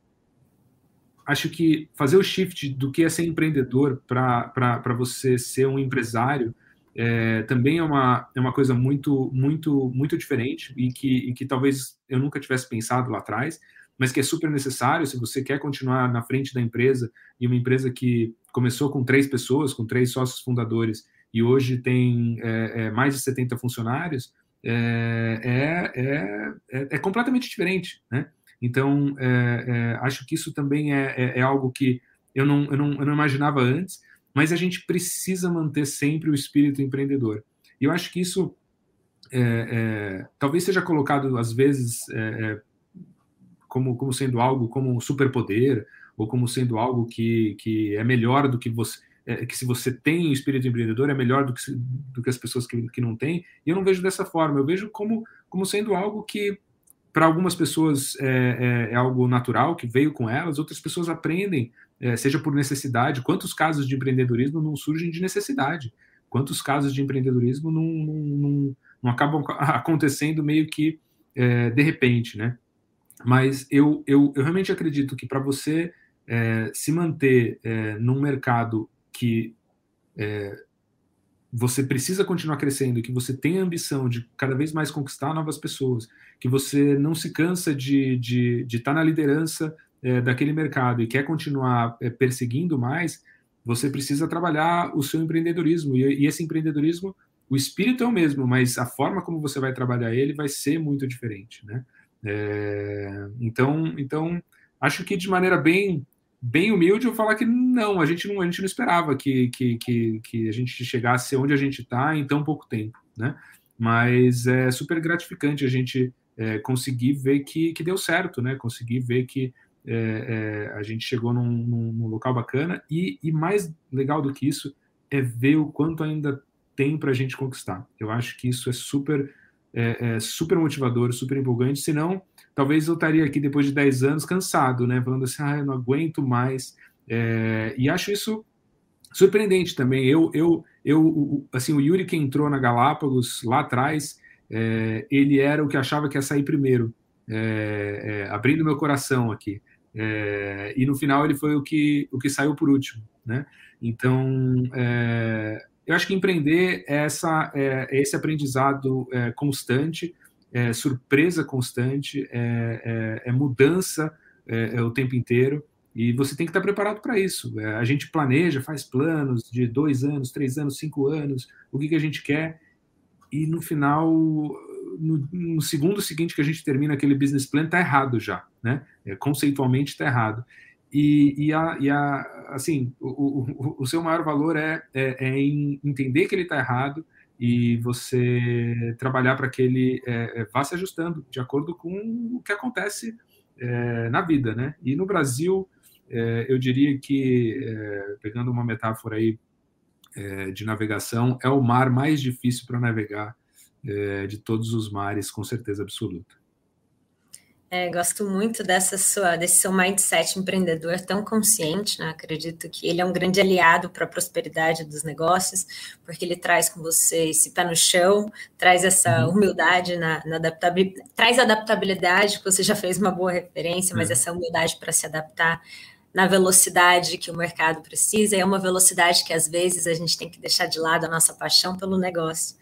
Speaker 2: acho que fazer o shift do que é ser empreendedor para você ser um empresário é, também é uma, é uma coisa muito, muito, muito diferente e que, e que talvez eu nunca tivesse pensado lá atrás, mas que é super necessário se você quer continuar na frente da empresa e uma empresa que começou com três pessoas, com três sócios fundadores e hoje tem é, é mais de 70 funcionários, é, é, é, é, completamente diferente, né? Então, é, é, acho que isso também é, é, é, algo que eu não, eu, não, eu não imaginava antes, mas a gente precisa manter sempre o espírito empreendedor. E eu acho que isso talvez seja colocado, às vezes, como, como sendo algo como um superpoder, ou como sendo algo que, que é melhor do que você é, que se você tem espírito empreendedor é melhor do que, do que as pessoas que, que não têm. E eu não vejo dessa forma. Eu vejo como, como sendo algo que para algumas pessoas é, é, é, algo natural que veio com elas, outras pessoas aprendem, é, seja por necessidade. Quantos casos de empreendedorismo não surgem de necessidade? Quantos casos de empreendedorismo não, não, não, não acabam (laughs) acontecendo meio que é, de repente, né? mas eu, eu, eu realmente acredito que para você é, se manter é, num mercado que é, você precisa continuar crescendo, que você tem a ambição de cada vez mais conquistar novas pessoas, que você não se cansa de estar de, de tá na liderança é, daquele mercado e quer continuar é, perseguindo mais, você precisa trabalhar o seu empreendedorismo. E, e, esse empreendedorismo, o espírito é o mesmo, mas a forma como você vai trabalhar ele vai ser muito diferente. Né? É, então, então, acho que de maneira bem bem humilde eu falar que não, a gente não, a gente não esperava que, que, que, que a gente chegasse onde a gente está em tão pouco tempo, né? Mas é super gratificante a gente é, conseguir ver que, que deu certo, né? Conseguir ver que é, é, a gente chegou num, num, num local bacana e, e, mais legal do que isso é ver o quanto ainda tem para a gente conquistar. Eu acho que isso é super, é, é, super motivador, super empolgante. Senão, talvez eu estaria aqui depois de 10 anos cansado, né? Falando assim, ah, eu não aguento mais. É, e acho isso surpreendente também. Eu, eu, eu, assim, o Yuri que entrou na Galápagos lá atrás, é, ele era o que achava que ia sair primeiro, é, abrindo meu coração aqui. É, e no final ele foi o que, o que saiu por último, né? Então, é, eu acho que empreender é, essa, é, é esse aprendizado é, constante, é, surpresa constante, é, é mudança o tempo inteiro, e você tem que estar preparado para isso. a gente planeja, faz planos de dois anos, três anos, cinco anos, o que, que a gente quer, e no final no, no, segundo seguinte que a gente termina aquele business plan, está errado já, né? Conceitualmente está errado. E, e, a, e a, assim, o, o, o, seu maior valor é, é, é em entender que ele está errado e você trabalhar para que ele é, é, vá se ajustando de acordo com o que acontece é, na vida, né? E no Brasil, é, eu diria que, pegando uma metáfora aí de navegação, é o mar mais difícil para navegar de todos os mares, com certeza absoluta.
Speaker 1: É, gosto muito dessa sua, desse seu mindset empreendedor tão consciente, né? Acredito que ele é um grande aliado para a prosperidade dos negócios, porque ele traz com você esse pé no chão, traz essa uhum. humildade na, na adaptabilidade, traz adaptabilidade, que você já fez uma boa referência, mas uhum. essa humildade para se adaptar na velocidade que o mercado precisa, é uma velocidade que às vezes a gente tem que deixar de lado a nossa paixão pelo negócio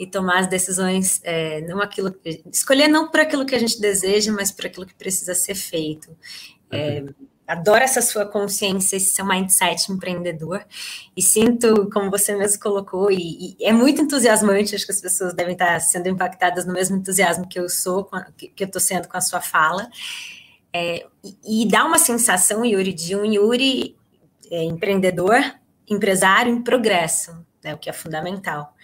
Speaker 1: e tomar as decisões, é, não aquilo, escolher não por aquilo que a gente deseja, mas por aquilo que precisa ser feito. É, adoro essa sua consciência, esse seu mindset empreendedor, e sinto, como você mesmo colocou, e, e, é muito entusiasmante, acho que as pessoas devem estar sendo impactadas no mesmo entusiasmo que eu sou, que eu estou sendo com a sua fala, é, e, e, dá uma sensação, Yuri, de um Yuri é, empreendedor, empresário em progresso, né, o que é fundamental.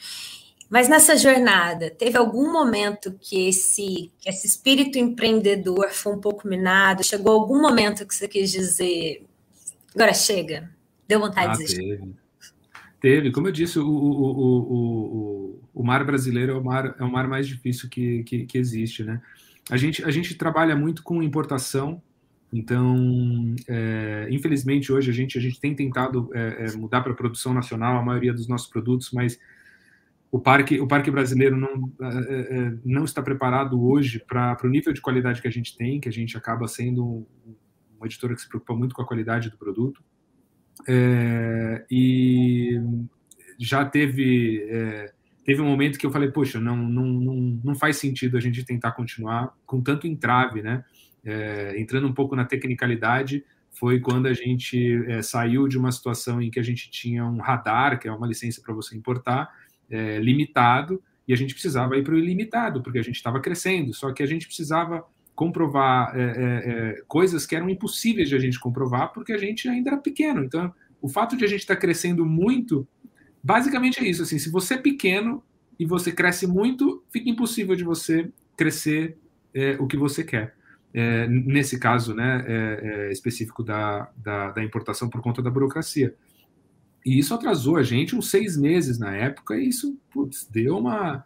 Speaker 1: Mas nessa jornada, teve algum momento que esse, que esse espírito empreendedor foi um pouco minado? Chegou algum momento que você quis dizer, agora chega, deu vontade ah, de desistir?
Speaker 2: Teve. teve. Como eu disse, o, o, o, o, mar brasileiro é o mar, é o mar mais difícil que, que, que existe, né? A gente, a gente trabalha muito com importação, então, é, infelizmente, hoje a gente, a gente tem tentado é, é mudar para a produção nacional a maioria dos nossos produtos, mas o parque, o parque brasileiro não, é, é, não está preparado hoje para o nível de qualidade que a gente tem, que a gente acaba sendo uma editora que se preocupa muito com a qualidade do produto. É, e já teve é, teve um momento que eu falei, poxa, não, não, não, não faz sentido a gente tentar continuar com tanto entrave, né? É, entrando um pouco na tecnicalidade, foi quando a gente é, saiu de uma situação em que a gente tinha um radar, que é uma licença para você importar, é, limitado e a gente precisava ir para o ilimitado, porque a gente estava crescendo, só que a gente precisava comprovar é, é, é, coisas que eram impossíveis de a gente comprovar, porque a gente ainda era pequeno. Então, o fato de a gente estar tá crescendo muito, basicamente é isso. Assim, se você é pequeno e você cresce muito, fica impossível de você crescer é, o que você quer. É, nesse caso né, específico da, da, da importação por conta da burocracia. E isso atrasou a gente uns seis meses na época, e isso putz, deu uma.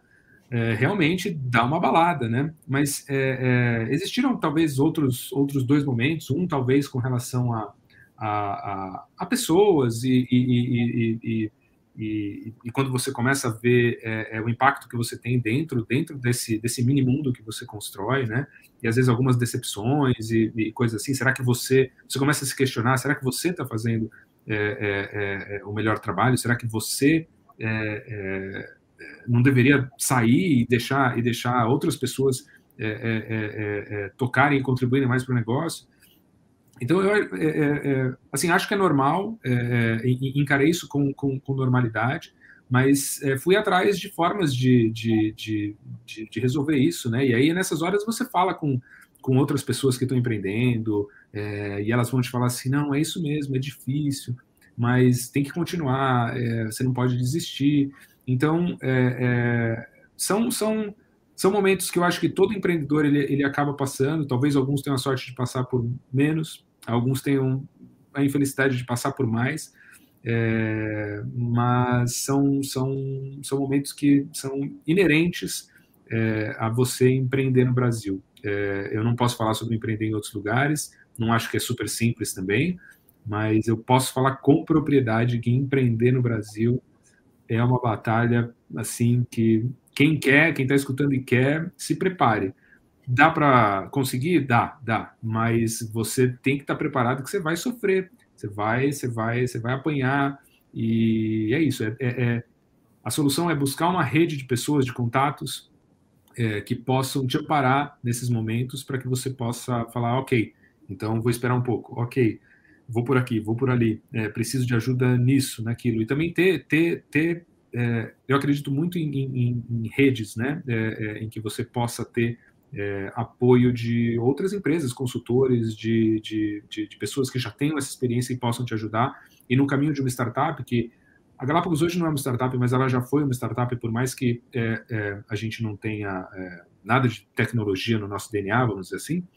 Speaker 2: É, realmente dá uma balada, né? Mas é, é, existiram talvez outros, outros dois momentos, um talvez com relação a, a, a, a pessoas e, e, e, e, quando você começa a ver é, é, o impacto que você tem dentro dentro desse desse mini mundo que você constrói, né? E às vezes algumas decepções e coisas assim. Será que você você começa a se questionar? Será que você está fazendo é, é, é, o melhor trabalho? Será que você não deveria sair e deixar e deixar outras pessoas tocarem e contribuírem mais para o negócio? Então, eu é, é, é, assim, acho que é normal, é, é encarei isso com, com, com normalidade, mas é, fui atrás de formas de, de, de, de, de resolver isso, né? E aí, nessas horas, você fala com, com outras pessoas que estão empreendendo, e elas vão te falar assim, não, é isso mesmo, é difícil, mas tem que continuar, você não pode desistir. Então, são, são, são momentos que eu acho que todo empreendedor ele, ele acaba passando, talvez alguns tenham a sorte de passar por menos, alguns tenham a infelicidade de passar por mais, é, mas são, são, são momentos que são inerentes é, a você empreender no Brasil. É, eu não posso falar sobre empreender em outros lugares, não acho que é super simples também, mas eu posso falar com propriedade que empreender no Brasil é uma batalha assim que quem quer, quem está escutando e quer, se prepare. Dá para conseguir? Dá, dá. Mas você tem que estar tá preparado que você vai sofrer. Você vai, você vai, você vai apanhar. E é isso. É, é, é a solução é buscar uma rede de pessoas, de contatos, é, que possam te amparar nesses momentos para que você possa falar, ok, então vou esperar um pouco, ok, vou por aqui, vou por ali, é, preciso de ajuda nisso, naquilo. E também ter, ter, ter é, eu acredito muito em, em, em redes, né, é, é, em que você possa ter é, apoio de outras empresas, consultores, de, de, de, de, pessoas que já tenham essa experiência e possam te ajudar. E no caminho de uma startup, que a Galápagos hoje não é uma startup, mas ela já foi uma startup, por mais que é, é, a gente não tenha é, nada de tecnologia no nosso DNA, vamos dizer assim,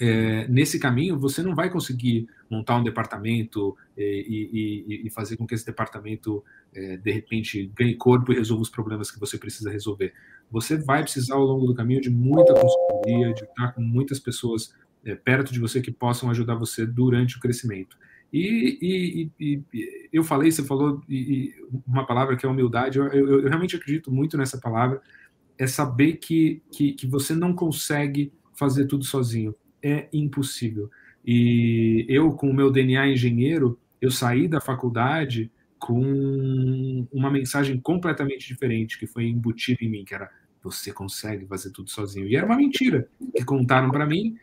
Speaker 2: é, nesse caminho você não vai conseguir montar um departamento é, e, e, e fazer com que esse departamento é, de repente ganhe corpo e resolva os problemas que você precisa resolver. Você vai precisar ao longo do caminho de muita consultoria, de estar com muitas pessoas é, perto de você que possam ajudar você durante o crescimento. E, e, eu falei, você falou uma palavra que é humildade. Eu, eu, eu, realmente acredito muito nessa palavra. É saber que, que, que você não consegue fazer tudo sozinho é impossível. E eu, com o meu DNA engenheiro, eu saí da faculdade com uma mensagem completamente diferente que foi embutida em mim, que era você consegue fazer tudo sozinho. E era uma mentira que contaram para mim.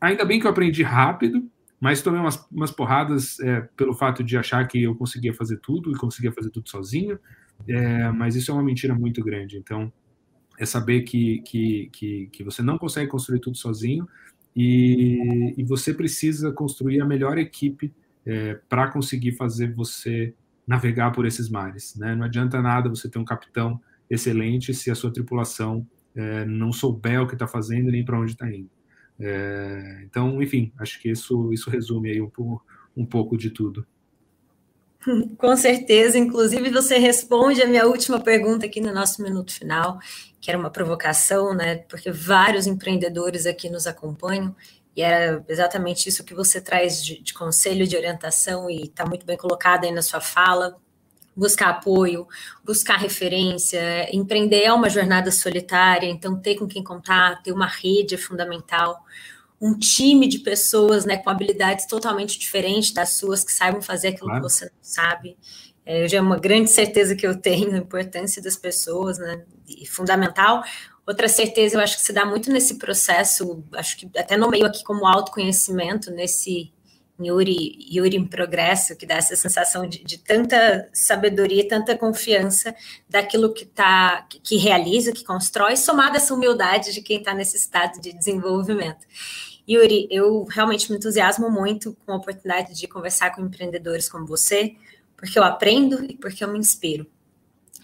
Speaker 2: Ainda bem que eu aprendi rápido, mas tomei umas, umas porradas é, pelo fato de achar que eu conseguia fazer tudo e conseguia fazer tudo sozinho. É, mas isso é uma mentira muito grande. Então, é saber que, que, que, que você não consegue construir tudo sozinho, e, e você precisa construir a melhor equipe é, para conseguir fazer você navegar por esses mares. Né? Não adianta nada você ter um capitão excelente se a sua tripulação é, não souber o que está fazendo nem para onde está indo. É, então, enfim, acho que isso, isso resume aí um, um pouco de tudo. (laughs)
Speaker 1: Com certeza, inclusive você responde a minha última pergunta aqui no nosso minuto final, que era uma provocação, né? Porque vários empreendedores aqui nos acompanham e era exatamente isso que você traz de, de conselho, de orientação e está muito bem colocado aí na sua fala. Buscar apoio, buscar referência, empreender é uma jornada solitária, então ter com quem contar, ter uma rede é fundamental um time de pessoas né, com habilidades totalmente diferentes das suas, que saibam fazer aquilo claro. que você não sabe. É, já é uma grande certeza que eu tenho, (laughs) a importância das pessoas, né, e fundamental. Outra certeza, eu acho que se dá muito nesse processo, acho que até no meio aqui como autoconhecimento, nesse Yuri, Yuri em progresso, que dá essa sensação de, de tanta sabedoria, tanta confiança daquilo que tá, que, que realiza, que constrói, somada essa humildade de quem está nesse estado de desenvolvimento. Yuri, eu realmente me entusiasmo muito com a oportunidade de conversar com empreendedores como você, porque eu aprendo e porque eu me inspiro.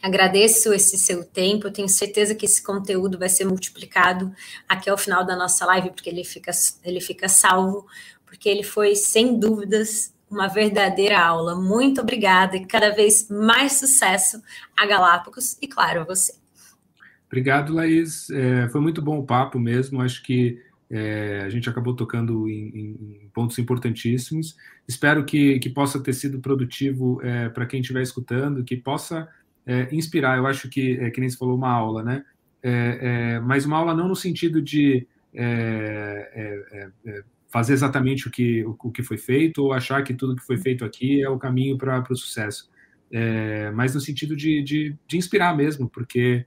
Speaker 1: Agradeço esse seu tempo, eu tenho certeza que esse conteúdo vai ser multiplicado aqui ao final da nossa live, porque ele fica, ele fica salvo, porque ele foi, sem dúvidas, uma verdadeira aula. Muito obrigada e cada vez mais sucesso a Galápagos e, claro, a você.
Speaker 2: Obrigado, Laís. É, foi muito bom o papo mesmo. Acho que É, a gente acabou tocando em, em, pontos importantíssimos. Espero que, que possa ter sido produtivo é, para quem estiver escutando, que possa é, inspirar. Eu acho que, é, que nem se falou, uma aula, né? É, é, mas uma aula não no sentido de é, fazer exatamente o que, o, o, que foi feito ou achar que tudo que foi feito aqui é o caminho para o sucesso. Mas no sentido de, de, de inspirar mesmo, porque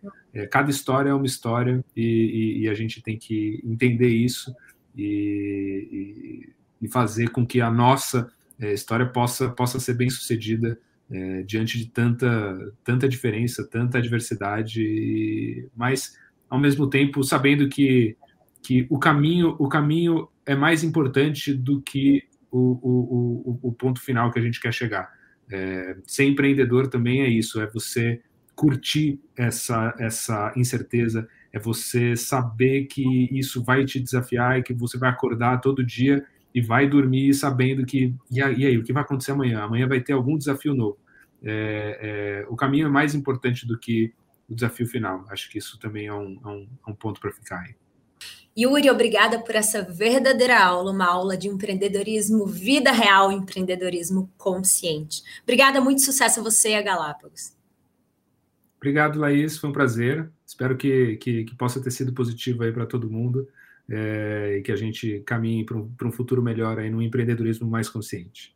Speaker 2: cada história é uma história e, e, e, a gente tem que entender isso e, e fazer com que a nossa história possa, possa ser bem sucedida é, diante de tanta, tanta diferença, tanta adversidade, mas ao mesmo tempo sabendo que, que o caminho o caminho é mais importante do que o, o, o, o ponto final que a gente quer chegar. É, ser empreendedor também é isso, é você curtir essa, essa incerteza, é você saber que isso vai te desafiar e que você vai acordar todo dia e vai dormir sabendo que, e aí, o que vai acontecer amanhã? Amanhã vai ter algum desafio novo. É, é, o caminho é mais importante do que o desafio final. Acho que isso também é um, é um, é um ponto para ficar aí.
Speaker 1: Yuri, obrigada por essa verdadeira aula, uma aula de empreendedorismo, vida real, empreendedorismo consciente. Obrigada, muito sucesso a você e a Galápagos.
Speaker 2: Obrigado, Laís, foi um prazer. Espero que, que, que possa ter sido positivo aí para todo mundo é, e que a gente caminhe para um, um futuro melhor aí no empreendedorismo mais consciente.